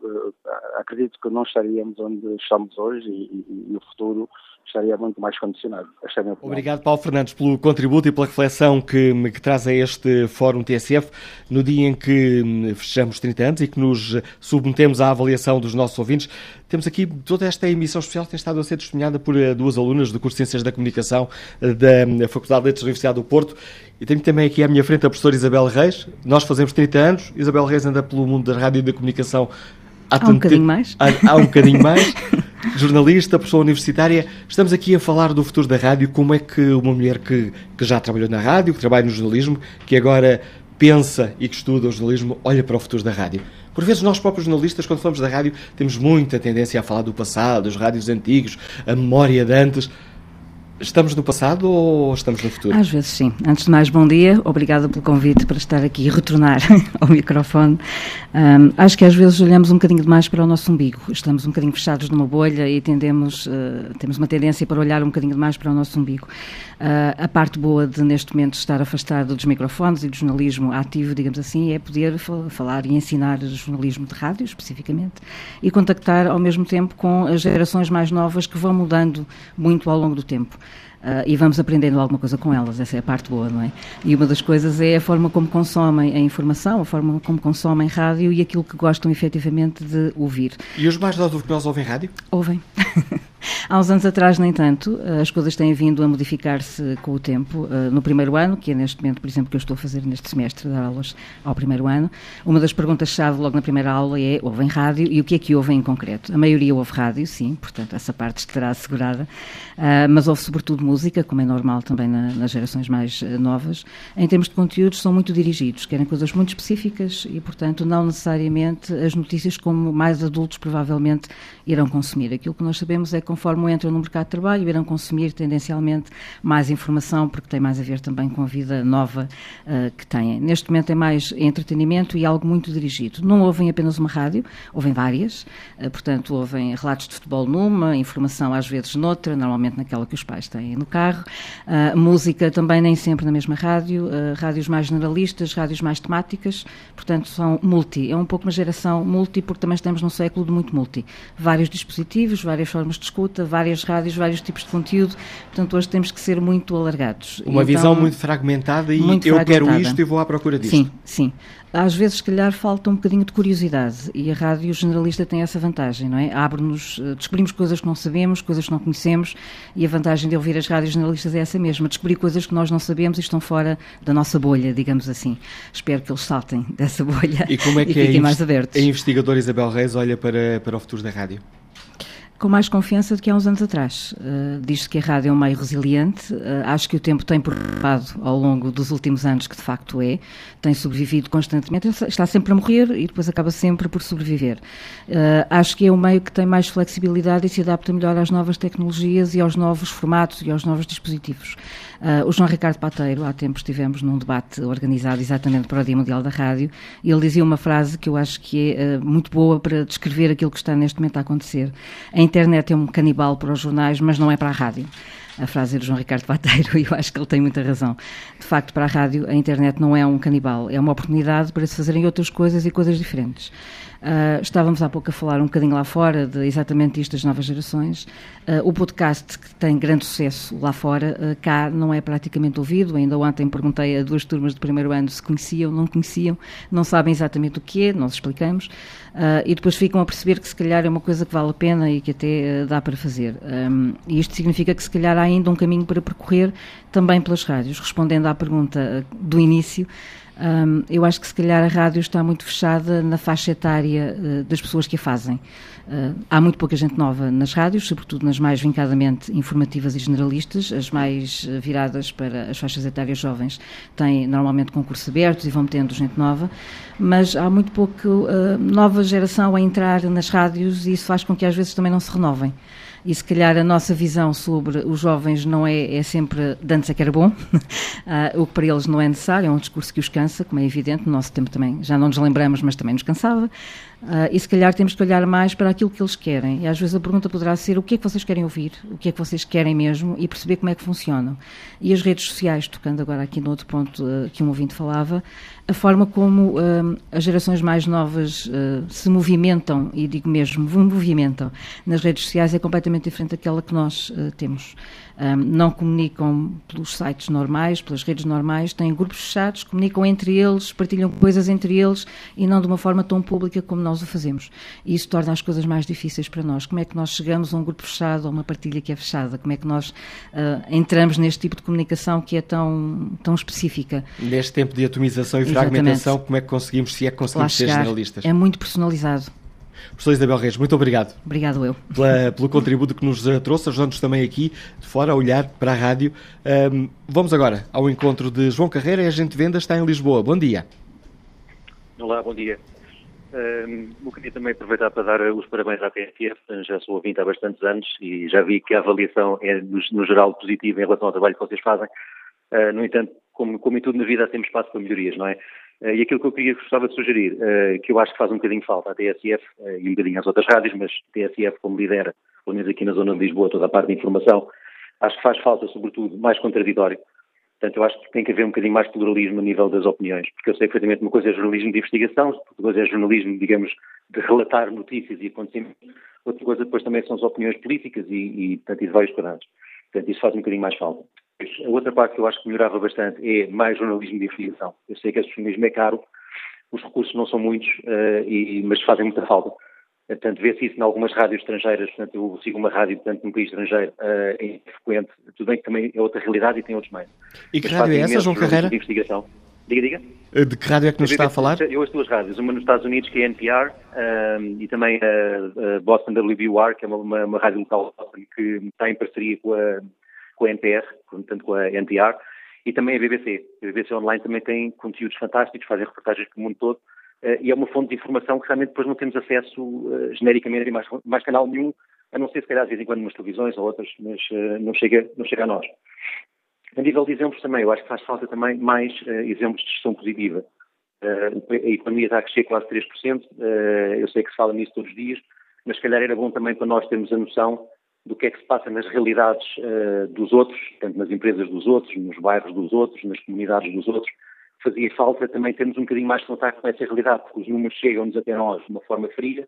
acredito que não estaríamos onde estamos hoje e, e o futuro estaria muito mais condicionado. Esta é. Obrigado, Paulo Fernandes, pelo contributo e pela reflexão que, que traz a este Fórum TSF no dia em que hum, fechamos 30 anos e que nos submetemos à avaliação dos nossos ouvintes. Temos aqui toda esta emissão especial que tem estado a ser testemunhada por eh, duas alunas do curso de Ciências da Comunicação eh, da hum, Faculdade de Letras da Universidade do Porto. E tenho também aqui à minha frente a professora Isabel Reis. Nós fazemos 30 anos. Isabel Reis anda pelo mundo da rádio e da comunicação há, há um bocadinho mais. Há, há um bocadinho mais. jornalista, pessoa universitária. Estamos aqui a falar do futuro da rádio. Como é que uma mulher que, que já trabalhou na rádio, que trabalha no jornalismo, que agora pensa e que estuda o jornalismo, olha para o futuro da rádio? Por vezes, nós próprios jornalistas, quando falamos da rádio, temos muita tendência a falar do passado, dos rádios antigos, a memória de antes. Estamos no passado ou estamos no futuro? Às vezes sim. Antes de mais, bom dia. Obrigada pelo convite para estar aqui e retornar ao microfone. Um, acho que às vezes olhamos um bocadinho demais para o nosso umbigo. Estamos um bocadinho fechados numa bolha e tendemos, uh, temos uma tendência para olhar um bocadinho demais para o nosso umbigo. Uh, a parte boa de, neste momento, estar afastado dos microfones e do jornalismo ativo, digamos assim, é poder falar e ensinar jornalismo de rádio, especificamente, e contactar ao mesmo tempo com as gerações mais novas que vão mudando muito ao longo do tempo. Uh, e vamos aprendendo alguma coisa com elas, essa é a parte boa, não é? E uma das coisas é a forma como consomem a informação, a forma como consomem rádio e aquilo que gostam efetivamente de ouvir. E os mais novos que nós ouvem rádio? Ouvem. Há uns anos atrás, nem tanto, as coisas têm vindo a modificar-se com o tempo. Eh, no primeiro ano, que é neste momento, por exemplo, que eu estou a fazer neste semestre, dar aulas ao primeiro ano, uma das perguntas-chave logo na primeira aula é: ouvem rádio e o que é que ouvem em concreto? A maioria ouve rádio, sim, portanto, essa parte estará assegurada, eh, mas ouve sobretudo música, como é normal também nas gerações mais eh, novas. Em termos de conteúdos, são muito dirigidos, querem coisas muito específicas e, portanto, não necessariamente as notícias como mais adultos provavelmente irão consumir. Aquilo que nós sabemos é que conforme entram no mercado de trabalho, irão consumir tendencialmente mais informação, porque tem mais a ver também com a vida nova uh, que têm. Neste momento é mais entretenimento e algo muito dirigido. Não ouvem apenas uma rádio, ouvem várias, uh, portanto, ouvem relatos de futebol numa, informação às vezes noutra, normalmente naquela que os pais têm no carro, uh, música também nem sempre na mesma rádio, rádios mais generalistas, rádios mais temáticas, portanto, são multi. É um pouco uma geração multi, porque também estamos num século de muito multi. Vários dispositivos, várias formas de escuta, várias rádios, vários tipos de conteúdo, portanto hoje temos que ser muito alargados. Uma então, visão muito fragmentada e muito eu fragmentada. quero isto e vou à procura disto. Sim, sim. Às vezes, se calhar, falta um bocadinho de curiosidade e a rádio generalista tem essa vantagem, não é? Abre-nos, eh, descobrimos coisas que não sabemos, coisas que não conhecemos e a vantagem de ouvir as rádios generalistas é essa mesma, descobrir coisas que nós não sabemos e estão fora da nossa bolha, digamos assim. Espero que eles saltem dessa bolha e, como é que e fiquem a mais abertos. A investigadora Isabel Reis olha para, para o futuro da rádio? Com mais confiança do que há uns anos atrás. Uh, Diz-se que a rádio é um meio resiliente. Uh, acho que o tempo tem provado ao longo dos últimos anos que de facto é. Tem sobrevivido constantemente. Está sempre a morrer e depois acaba sempre por sobreviver. Uh, acho que é um meio que tem mais flexibilidade e se adapta melhor às novas tecnologias e aos novos formatos e aos novos dispositivos. Uh, o João Ricardo Pateiro, há tempos estivemos num debate organizado exatamente para o Dia Mundial da Rádio, e ele dizia uma frase que eu acho que é uh, muito boa para descrever aquilo que está neste momento a acontecer. A internet é um canibal para os jornais, mas não é para a rádio a frase é do João Ricardo Pateiro, e eu acho que ele tem muita razão. De facto, para a rádio, a internet não é um canibal, é uma oportunidade para se fazerem outras coisas e coisas diferentes. Uh, estávamos há pouco a falar um bocadinho lá fora de exatamente isto das novas gerações. Uh, o podcast que tem grande sucesso lá fora, uh, cá não é praticamente ouvido. Ainda ontem perguntei a duas turmas de primeiro ano se conheciam, não conheciam, não sabem exatamente o que é, nós explicamos. e depois ficam a perceber que se calhar é uma coisa que vale a pena e que até dá para fazer. Um, e isto significa que se calhar há ainda um caminho para percorrer também pelas rádios. Respondendo à pergunta do início, um, eu acho que se calhar a rádio está muito fechada na faixa etária uh, das pessoas que a fazem. Uh, há muito pouca gente nova nas rádios, sobretudo nas mais vincadamente informativas e generalistas, as mais uh, viradas para as faixas etárias jovens têm normalmente concursos abertos e vão metendo gente nova, mas há muito pouco nova geração a entrar nas rádios e isso faz com que às vezes também não se renovem. E se calhar a nossa visão sobre os jovens não é, é sempre de antes é que era bom, uh, o que para eles não é necessário, é um discurso que os cansa, como é evidente, no nosso tempo também já não nos lembramos, mas também nos cansava. Uh, e se calhar temos que olhar mais para aquilo que eles querem. E às vezes a pergunta poderá ser o que é que vocês querem ouvir, o que é que vocês querem mesmo e perceber como é que funcionam. E as redes sociais, tocando agora aqui no outro ponto uh, que um ouvinte falava, a forma como uh, as gerações mais novas se movimentam, e digo mesmo, movimentam nas redes sociais é completamente diferente daquela que nós temos um, não comunicam pelos sites normais, pelas redes normais, têm grupos fechados, comunicam entre eles, partilham coisas entre eles e não de uma forma tão pública como nós o fazemos. E isso torna as coisas mais difíceis para nós. Como é que nós chegamos a um grupo fechado, a uma partilha que é fechada? Como é que nós uh, entramos neste tipo de comunicação que é tão, tão específica? Neste tempo de atomização e fragmentação, como é que conseguimos, se é que conseguimos ser generalistas? É muito personalizado. Professor Isabel Reis, muito obrigado. Obrigado eu. Pela, pelo contributo que nos trouxe, ajudando-nos também aqui de fora a olhar para a rádio. Um, vamos agora ao encontro de João Carreira, e agente de vendas, está em Lisboa. Bom dia. Olá, bom dia. Um, eu queria também aproveitar para dar os parabéns à PFF, já sou ouvinte há bastantes anos e já vi que a avaliação é, no, no geral, positiva em relação ao trabalho que vocês fazem. Uh, no entanto, como, como em tudo na vida, há sempre espaço para melhorias, não é? Eh, e aquilo que eu queria, gostava de sugerir, eh, que eu acho que faz um bocadinho falta à TSF eh, e um bocadinho às outras rádios, mas TSF, como lidera, pelo menos aqui na zona de Lisboa, toda a parte de informação, acho que faz falta, sobretudo, mais contraditório. Portanto, eu acho que tem que haver um bocadinho mais pluralismo a nível das opiniões, porque eu sei perfeitamente uma coisa é jornalismo de investigação, outra coisa é jornalismo, digamos, de relatar notícias e acontecimentos, outra coisa depois também são as opiniões políticas e, e portanto, e de vários quadrantes. Portanto, isso faz um bocadinho mais falta. A outra parte que eu acho que melhorava bastante é mais jornalismo de investigação. Eu sei que esse jornalismo é caro, os recursos não são muitos, uh, e, mas fazem muita falta. Portanto, vê-se isso em algumas rádios estrangeiras, portanto, eu sigo uma rádio, portanto, num país estrangeiro, uh, é frequente, tudo bem que também é outra realidade e tem outros meios. E que mas rádio é essa, João Carreira? De investigação. Diga, diga. Eh, de que rádio é que nos está a falar? Eu ouço duas rádios, uma nos Estados Unidos, que é a NPR, e também a, a Boston WBUR, que é uma, uma, uma rádio local que está em parceria com a, com a NPR, portanto com a NPR, e também a BBC. A BBC Online também tem conteúdos fantásticos, fazem reportagens pelo mundo todo, uh, e é uma fonte de informação que realmente depois não temos acesso uh, genericamente a mais, mais canal nenhum, a não ser se calhar de vez em quando umas televisões ou outras, mas uh, não, chega, não chega a nós. A nível de exemplos também, eu acho que faz falta também mais exemplos de gestão positiva. a economia está a crescer quase 3%, eu sei que se fala nisso todos os dias, mas se calhar era bom também para nós termos a noção do que é que se passa nas realidades uh, dos outros, tanto nas empresas dos outros, nos bairros dos outros, nas comunidades dos outros. Fazia falta também termos um bocadinho mais de contato com essa realidade, porque os números chegam-nos até nós de uma forma fria,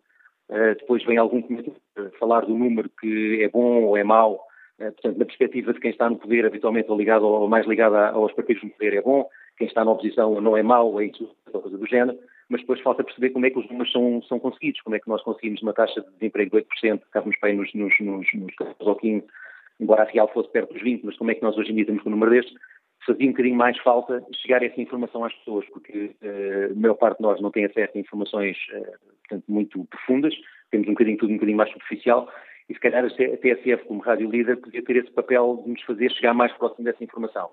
uh, depois vem algum comentário falar do número que é bom ou é mau, uh, portanto, na perspectiva de quem está no poder, habitualmente ou ligado ou mais ligado aos partidos no poder é bom, quem está na oposição não é mau, é isso, coisa do género mas depois falta perceber como é que os números são, são conseguidos, como é que nós conseguimos uma taxa de desemprego de 8%, estávamos bem nos, nos, nos, nos 14 ou 15, embora a real fosse perto dos 20, mas como é que nós hoje em dia temos um número destes, fazia um bocadinho mais falta chegar essa informação às pessoas, porque uh, a maior parte de nós não tem acesso a informações uh, portanto, muito profundas, temos um bocadinho tudo um bocadinho mais superficial, e se calhar a TSF, como rádio líder, podia ter esse papel de nos fazer chegar mais próximo dessa informação.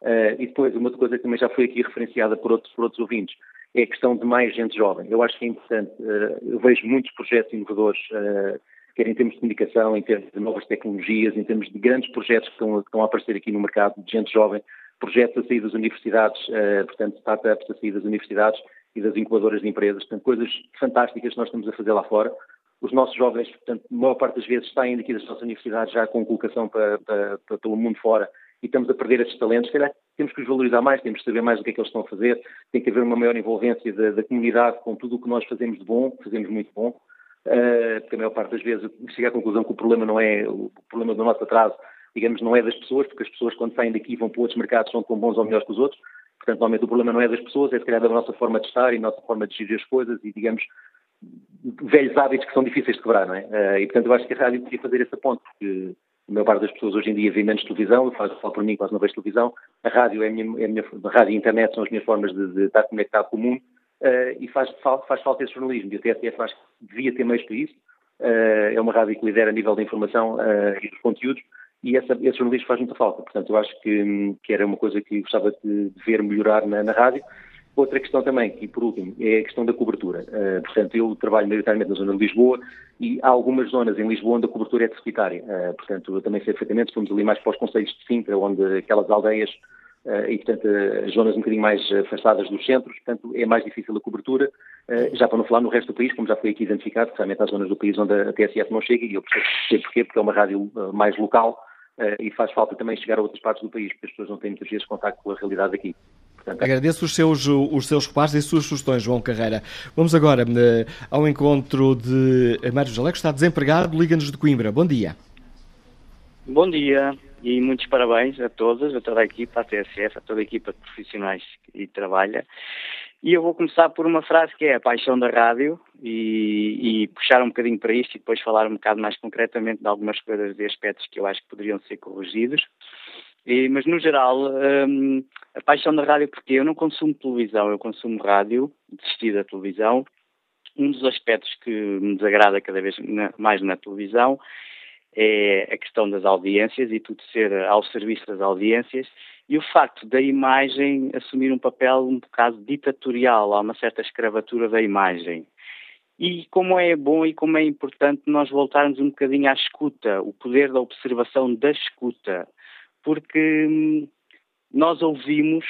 Uh, e depois, uma outra coisa que também já foi aqui referenciada por outros, por outros ouvintes, é a questão de mais gente jovem. Eu acho que é importante. Eh, eu vejo muitos projetos inovadores, eh, quer em termos de comunicação, em termos de novas tecnologias, em termos de grandes projetos que estão, a aparecer aqui no mercado de gente jovem, projetos a sair das universidades, eh, portanto, startups a sair das universidades e das incubadoras de empresas, portanto, coisas fantásticas que nós estamos a fazer lá fora. Os nossos jovens, portanto, a maior parte das vezes saem daqui das nossas universidades já com colocação para, para, para pelo mundo fora e estamos a perder esses talentos, se calhar temos que os valorizar mais, temos que saber mais o que é que eles estão a fazer, tem que haver uma maior envolvência da, da comunidade com tudo o que nós fazemos de bom, fazemos muito bom, uh, porque a maior parte das vezes chega à conclusão que o problema não é o problema do nosso atraso, digamos, não é das pessoas, porque as pessoas quando saem daqui vão para outros mercados são tão bons ou melhores que os outros, portanto, normalmente o problema não é das pessoas, é se calhar da nossa forma de estar e da nossa forma de gerir as coisas e, digamos, velhos hábitos que são difíceis de quebrar, não é? Uh, e, portanto, eu acho que a rádio podia fazer esse ponto, porque a maior parte das pessoas hoje em dia vê menos televisão, eu falo, falo por mim, quase não vejo televisão. A rádio é a minha, é a minha a rádio e a internet são as minhas formas de, de estar conectado com o mundo uh, e faz, faz falta esse jornalismo. E a TSF acho que devia ter meios para isso. Uh, é uma rádio que lidera a nível da informação uh, e dos conteúdos e essa, esse jornalismo faz muita falta. Portanto, eu acho que, que era uma coisa que gostava de, de ver melhorar na, na rádio. Outra questão também, e por último, é a questão da cobertura. Uh, portanto, eu trabalho maioritariamente na zona de Lisboa e há algumas zonas em Lisboa onde a cobertura é deficitária. Uh, portanto, eu também sei perfeitamente, fomos ali mais para os conselhos de Sintra, onde aquelas aldeias uh, e, portanto, as zonas um bocadinho mais afastadas dos centros, portanto, é mais difícil a cobertura. já para não falar no resto do país, como já foi aqui identificado, realmente há zonas do país onde a TSF não chega e eu percebo porquê, porque é uma rádio mais local e faz falta também chegar a outras partes do país, porque as pessoas não têm muitas vezes contato com a realidade aqui. Portanto, Agradeço os seus, os seus reparos e as suas sugestões, João Carreira. Vamos agora uh, ao encontro de Mário Jaleco, está desempregado, liga-nos de Coimbra. Bom dia. Bom dia e muitos parabéns a todos, a toda a equipa, a TSF, a toda a equipa de profissionais que trabalha. E eu vou começar por uma frase que é a paixão da rádio e, e, puxar um bocadinho para isto e depois falar um bocado mais concretamente de algumas coisas e aspectos que eu acho que poderiam ser corrigidos. E, mas, no geral, um, a paixão da rádio, porque eu não consumo televisão, eu consumo rádio, desisti da televisão. Um dos aspectos que me desagrada cada vez mais na televisão é a questão das audiências e tudo ser ao serviço das audiências e o facto da imagem assumir um papel um bocado ditatorial, há uma certa escravatura da imagem. E como é bom e como é importante nós voltarmos um bocadinho à escuta, o poder da observação da escuta porque hum, nós ouvimos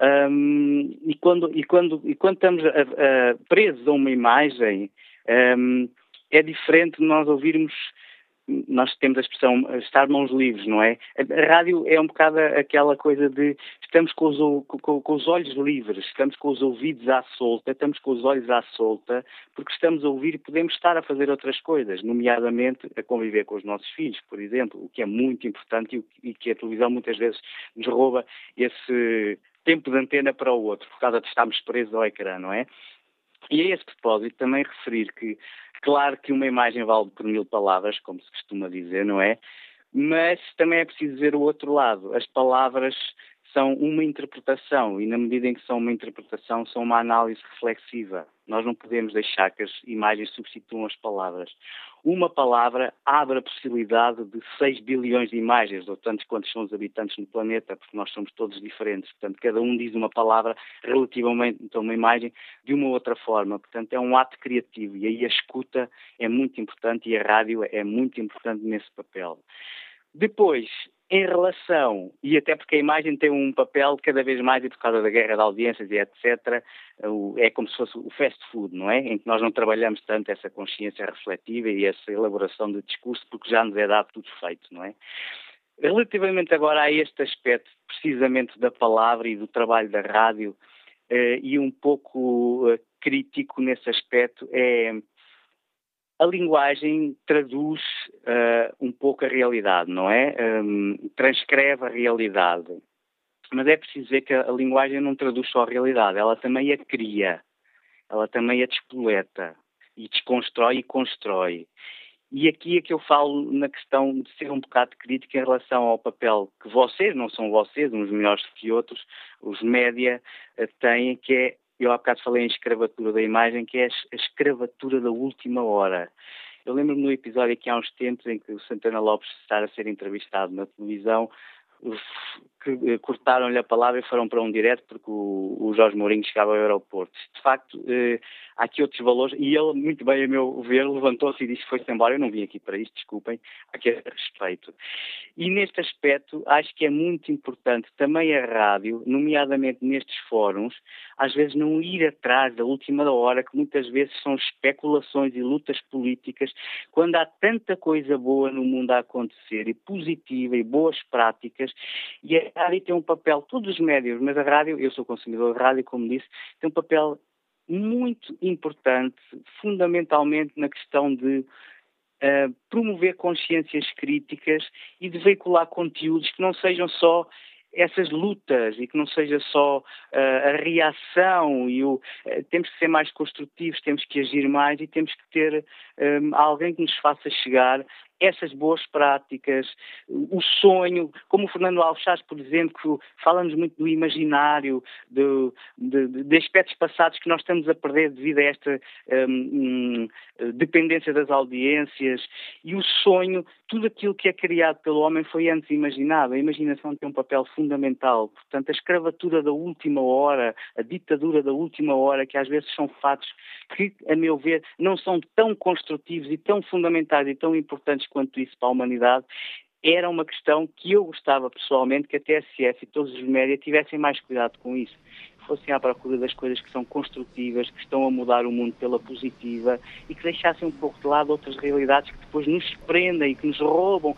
um, e, quando, e, quando, e quando estamos a, a, presos a uma imagem, um, é diferente nós ouvirmos nós temos a expressão estar mãos livres, não é? A rádio é um bocado aquela coisa de estamos com os, com, com os, olhos livres, estamos com os ouvidos à solta, estamos com os olhos à solta, porque estamos a ouvir e podemos estar a fazer outras coisas, nomeadamente a conviver com os nossos filhos, por exemplo, o que é muito importante e que a televisão muitas vezes nos rouba esse tempo de antena para o outro, por causa de estarmos presos ao ecrã, não é? E a esse propósito também referir que Claro que uma imagem vale por mil palavras, como se costuma dizer, não é? Mas também é preciso ver o outro lado. As palavras são uma interpretação e, na medida em que são uma interpretação, são uma análise reflexiva. Nós não podemos deixar que as imagens substituam as palavras. Uma palavra abre a possibilidade de 6 bilhões de imagens, ou tantos quantos são os habitantes no planeta, porque nós somos todos diferentes. Portanto, cada um diz uma palavra relativamente a uma imagem de uma outra forma. Portanto, é um ato criativo e aí a escuta é muito importante e a rádio é muito importante nesse papel. Depois, em relação, e até porque a imagem tem um papel cada vez mais, e por causa da guerra de audiências e etc., é como se fosse o fast food, não é? Em que nós não trabalhamos tanto essa consciência refletiva e essa elaboração de discurso, porque já nos é dado tudo feito, não é? Relativamente agora a este aspecto, precisamente da palavra e do trabalho da rádio, eh, e um pouco eh, crítico nesse aspecto, é a linguagem traduz uh, um pouco a realidade, não é? Um, transcreve a realidade. Mas é preciso dizer que a, a, linguagem não traduz só a realidade, ela também a cria, ela também a despoleta, e desconstrói e constrói. E aqui é que eu falo na questão de ser um bocado crítica em relação ao papel que vocês, não são vocês, uns melhores que outros, os média uh, têm, que é eu há bocado falei em escravatura da imagem, que é a escravatura da última hora. Eu lembro-me no episódio que há uns tempos em que o Santana Lopes está a ser entrevistado na televisão, que eh, cortaram-lhe a palavra e foram para um direto porque o, o Jorge Mourinho chegava ao aeroporto. De facto, eh, há aqui outros valores e ele, muito bem a meu ver, levantou-se e disse que foi-se embora. Eu não vim aqui para isto, desculpem, a respeito. E neste aspecto, acho que é muito importante também a rádio, nomeadamente nestes fóruns, às vezes não ir atrás da última hora, que muitas vezes são especulações e lutas políticas, quando há tanta coisa boa no mundo a acontecer e positiva e boas práticas, e a rádio tem um papel, todos os médios, mas a rádio, eu sou consumidor de rádio, como disse, tem um papel muito importante, fundamentalmente na questão de uh, promover consciências críticas e de veicular conteúdos que não sejam só essas lutas e que não seja só uh, a reação e o, uh, temos que ser mais construtivos, temos que agir mais e temos que ter um, alguém que nos faça chegar essas boas práticas, o sonho, como o Fernando Alves por exemplo, fala-nos muito do imaginário, de, de, de, aspectos passados que nós estamos a perder devido a esta um, um, dependência das audiências e o sonho, tudo aquilo que é criado pelo homem foi antes imaginado. A imaginação tem um papel fundamental. Portanto, a escravatura da última hora, a ditadura da última hora, que às vezes são fatos que, a meu ver, não são tão construtivos e tão fundamentais e tão importantes quanto isso para a humanidade, era uma questão que eu gostava pessoalmente que a TSF e todos os médias tivessem mais cuidado com isso. Fossem à procura das coisas que são construtivas, que estão a mudar o mundo pela positiva e que deixassem um pouco de lado outras realidades que depois nos prendem e que nos roubam.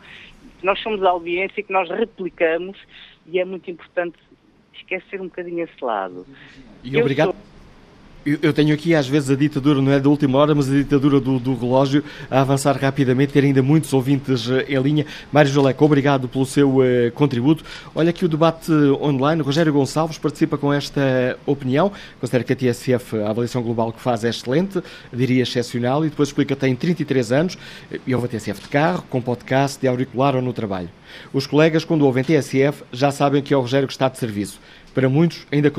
Nós somos a audiência que nós replicamos e é muito importante esquecer um bocadinho esse lado. E obrigado. Sou eu tenho aqui, às vezes, a ditadura, não é da última hora, mas a ditadura do, do relógio a avançar rapidamente, ter ainda muitos ouvintes eh, em linha. Mário Joleco, obrigado pelo seu uh, contributo. Olha aqui o debate online. Rogério Gonçalves participa com esta opinião. Considera que a TSF, a avaliação global que faz é excelente, diria excepcional, e depois explica que tem 33 anos e ouve a TSF de carro, com podcast, de auricular ou no trabalho. Os colegas, quando ouvem TSF, já sabem que é o Rogério que está de serviço para muitos ainda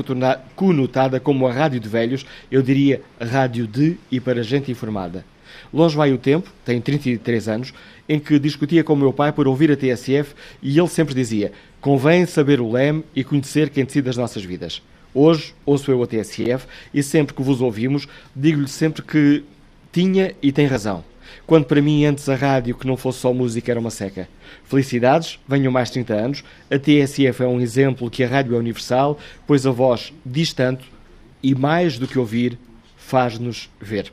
conotada como a rádio de velhos, eu diria rádio de e para gente informada. Longe vai o tempo, tenho 33 anos, em que discutia com o meu pai por ouvir a TSF e ele sempre dizia: convém saber o leme e conhecer quem decide as nossas vidas. Hoje ouço eu a TSF e sempre que vos ouvimos, digo-lhe sempre que tinha e tem razão quando para mim antes a rádio que não fosse só música era uma seca. Felicidades, venham mais 30 anos. A TSF é um exemplo que a rádio é universal, pois a voz diz tanto e mais do que ouvir, faz-nos ver.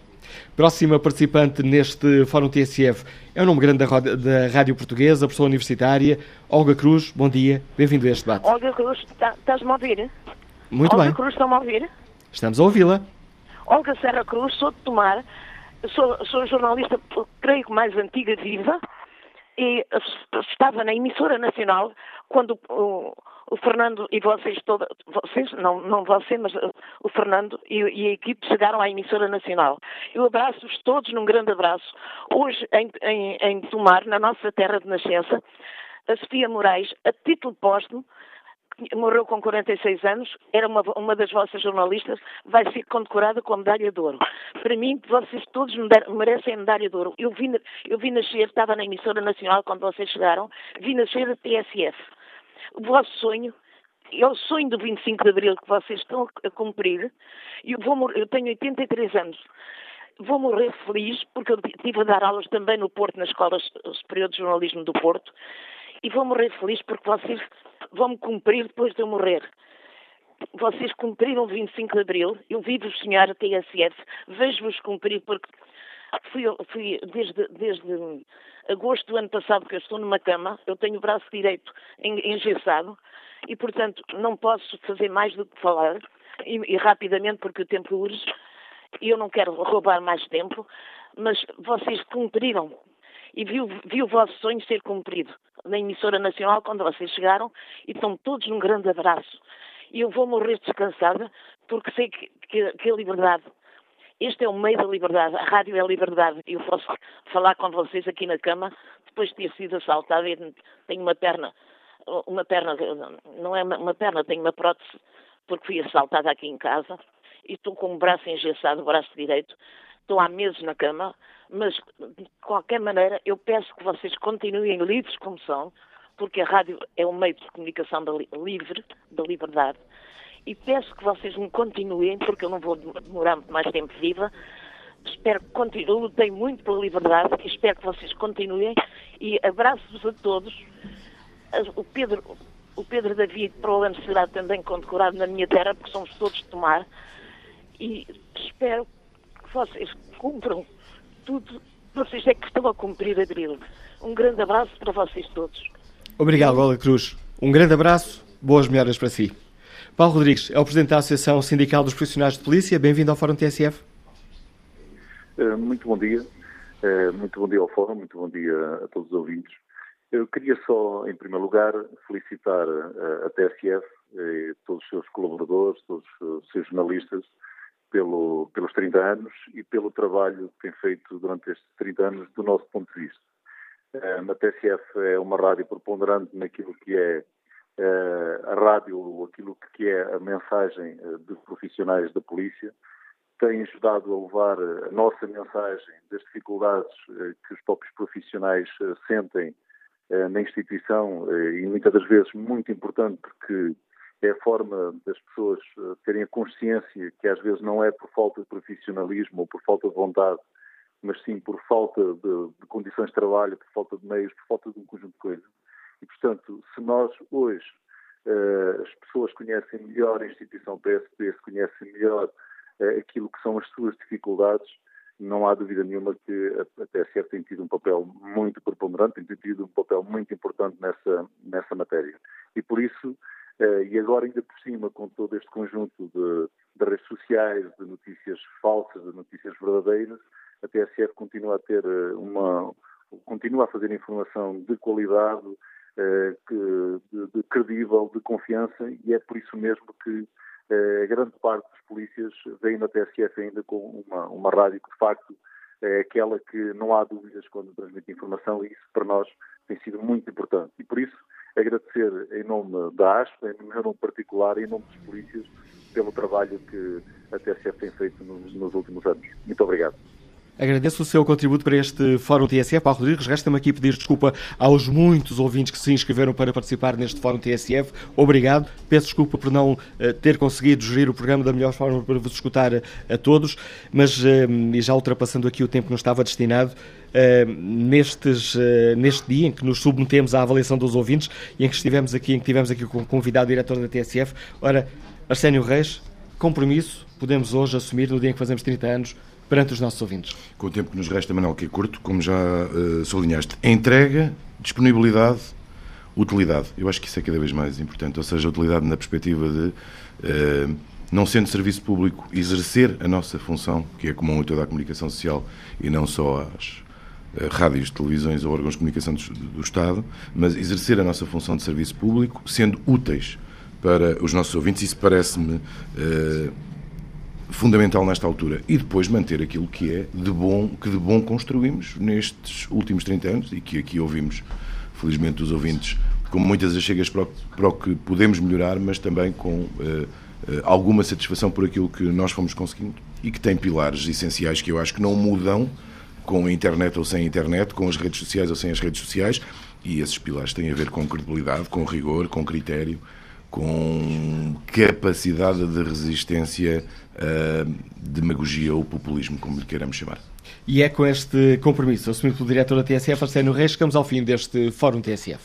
Próxima participante neste Fórum TSF é um nome grande da, da Rádio Portuguesa, professora universitária, Olga Cruz. Bom dia, bem-vindo a este debate. Olga Cruz, tá, estás-me a ouvir? Muito Olga bem. Olga Cruz, estão-me a ouvir? Estamos a ouvi-la. Olga Serra Cruz, sou de Tomar, sou, sou jornalista, creio que mais antiga viva, e estava na emissora nacional quando o, o Fernando e vocês todos, vocês, não, não você, mas o Fernando e, e, a equipe chegaram à emissora nacional. Eu abraço-os todos num grande abraço. Hoje, em, em, em Tomar, na nossa terra de nascença, a Sofia Moraes, a título póstumo, morreu com 46 anos, era uma, uma das vossas jornalistas, vai ser condecorada com a medalha de ouro. Para mim, vocês todos merecem a medalha de ouro. Eu vi, eu vi nascer, estava na emissora nacional quando vocês chegaram, vi nascer a TSF. O vosso sonho é o sonho do 25 de Abril que vocês estão a cumprir. Eu, vou, eu tenho 83 anos vou morrer feliz, porque eu estive a dar aulas também no Porto, na Escola Superior de Jornalismo do Porto, e vou morrer feliz porque vocês vão-me cumprir depois de eu morrer. Vocês cumpriram 25 de Abril, eu vi-vos sonhar a TSF, vejo-vos cumprir porque fui, fui desde, desde agosto do ano passado que eu estou numa cama, eu tenho o braço direito engessado e, portanto, não posso fazer mais do que falar e, e rapidamente porque o tempo urge e eu não quero roubar mais tempo, mas vocês cumpriram e viu, viu o vosso sonho ser cumprido na emissora nacional quando vocês chegaram e estão todos num grande abraço. E eu vou morrer descansada porque sei que, que, que a liberdade, este é o meio da liberdade, a rádio é a liberdade. Eu posso falar com vocês aqui na cama depois de ter sido assaltada tenho uma perna, uma perna, não é uma perna, tenho uma prótese porque fui assaltada aqui em casa e estou com o braço engessado, o braço direito, estou há meses na cama, mas de qualquer maneira eu peço que vocês continuem livres como são, porque a rádio é um meio de comunicação da li livre, da liberdade, e peço que vocês me continuem, porque eu não vou demorar muito mais tempo viva. Espero que continuem, lutei muito pela liberdade e espero que vocês continuem e abraço-vos a todos. O Pedro, o Pedro David provavelmente será também condecorado na minha terra, porque somos todos de tomar. E espero vocês cumpram tudo, vocês é que estão a cumprir abril. Um grande abraço para vocês todos. Obrigado, Lola Cruz. Um grande abraço, boas melhoras para si. Paulo Rodrigues é o Presidente da Associação Sindical dos Profissionais de Polícia. Bem-vindo ao Fórum TSF. Eh, muito bom dia. Eh, muito bom dia ao Fórum, muito bom dia a todos os ouvintes. Eu queria só, em primeiro lugar, felicitar eh, a TSF, todos os seus colaboradores, todos os seus jornalistas, pelo, pelos 30 anos e pelo trabalho que tem feito durante estes 30 anos do nosso ponto de vista. A TSF é uma rádio preponderante naquilo que é a rádio, aquilo que é a mensagem dos profissionais da polícia, tem ajudado a levar a nossa mensagem das dificuldades que os próprios profissionais sentem na instituição e muitas das vezes muito importante porque é a forma das pessoas terem a consciência que às vezes não é por falta de profissionalismo ou por falta de vontade, mas sim por falta de, de condições de trabalho, por falta de meios, por falta de um conjunto de coisas. E, portanto, se nós hoje uh, as pessoas conhecem melhor a instituição PSP, se conhecem melhor uh, aquilo que são as suas dificuldades, não há dúvida nenhuma que a TSF tem tido um papel muito preponderante, tem tido um papel muito importante nessa, nessa matéria. E por isso, e agora ainda por cima, com todo este conjunto de, de redes sociais, de notícias falsas, de notícias verdadeiras, a TSF continua a ter uma continua a fazer informação de qualidade, eh, de, de, credível, de confiança, e é por isso mesmo que eh, a grande parte dos polícias vem na TSF ainda com uma, uma rádio que, de facto, é aquela que não há dúvidas quando transmite informação, e isso para nós tem sido muito importante. E por isso, agradecer em nome da ASP, em meu nome particular, em nome dos polícias, pelo trabalho que a TSF tem feito nos, nos últimos anos. Muito obrigado. Agradeço o seu contributo para este Fórum TSF. Paulo Rodrigues, resta-me aqui pedir desculpa aos muitos ouvintes que se inscreveram para participar neste Fórum TSF. Obrigado. Peço desculpa por não uh, ter conseguido gerir o programa da melhor forma para vos escutar a, a todos, mas, uh, e já ultrapassando aqui o tempo que nos estava destinado, nestes, neste dia em que nos submetemos à avaliação dos ouvintes e em que estivemos aqui, em que tivemos aqui o convidado diretor da TSF, ora, Arsénio Reis, compromisso, podemos hoje assumir no dia em que fazemos 30 anos, perante os nossos ouvintes? Com o tempo que nos resta, Manuel, que é curto, como já uh, sublinhaste, entrega, disponibilidade, utilidade. Eu acho que isso é cada vez mais importante, ou seja, utilidade na perspectiva de, uh, não sendo serviço público, exercer a nossa função, que é comum a toda a comunicação social e não só às rádios, televisões ou órgãos de comunicação do, do Estado, mas exercer a nossa função de serviço público, sendo úteis para os nossos ouvintes. Isso parece-me uh, fundamental nesta altura e depois manter aquilo que é de bom que de bom construímos nestes últimos 30 anos e que aqui ouvimos felizmente os ouvintes com muitas achegas para o, para o que podemos melhorar mas também com uh, uh, alguma satisfação por aquilo que nós fomos conseguindo e que tem pilares essenciais que eu acho que não mudam com a internet ou sem internet com as redes sociais ou sem as redes sociais e esses pilares têm a ver com credibilidade com rigor com critério com capacidade de resistência uh, demagogia ou populismo, como lhe queiramos chamar. E é com este compromisso assumido pelo diretor da TSF, Arsénio Reis, chegamos ao fim deste Fórum TSF.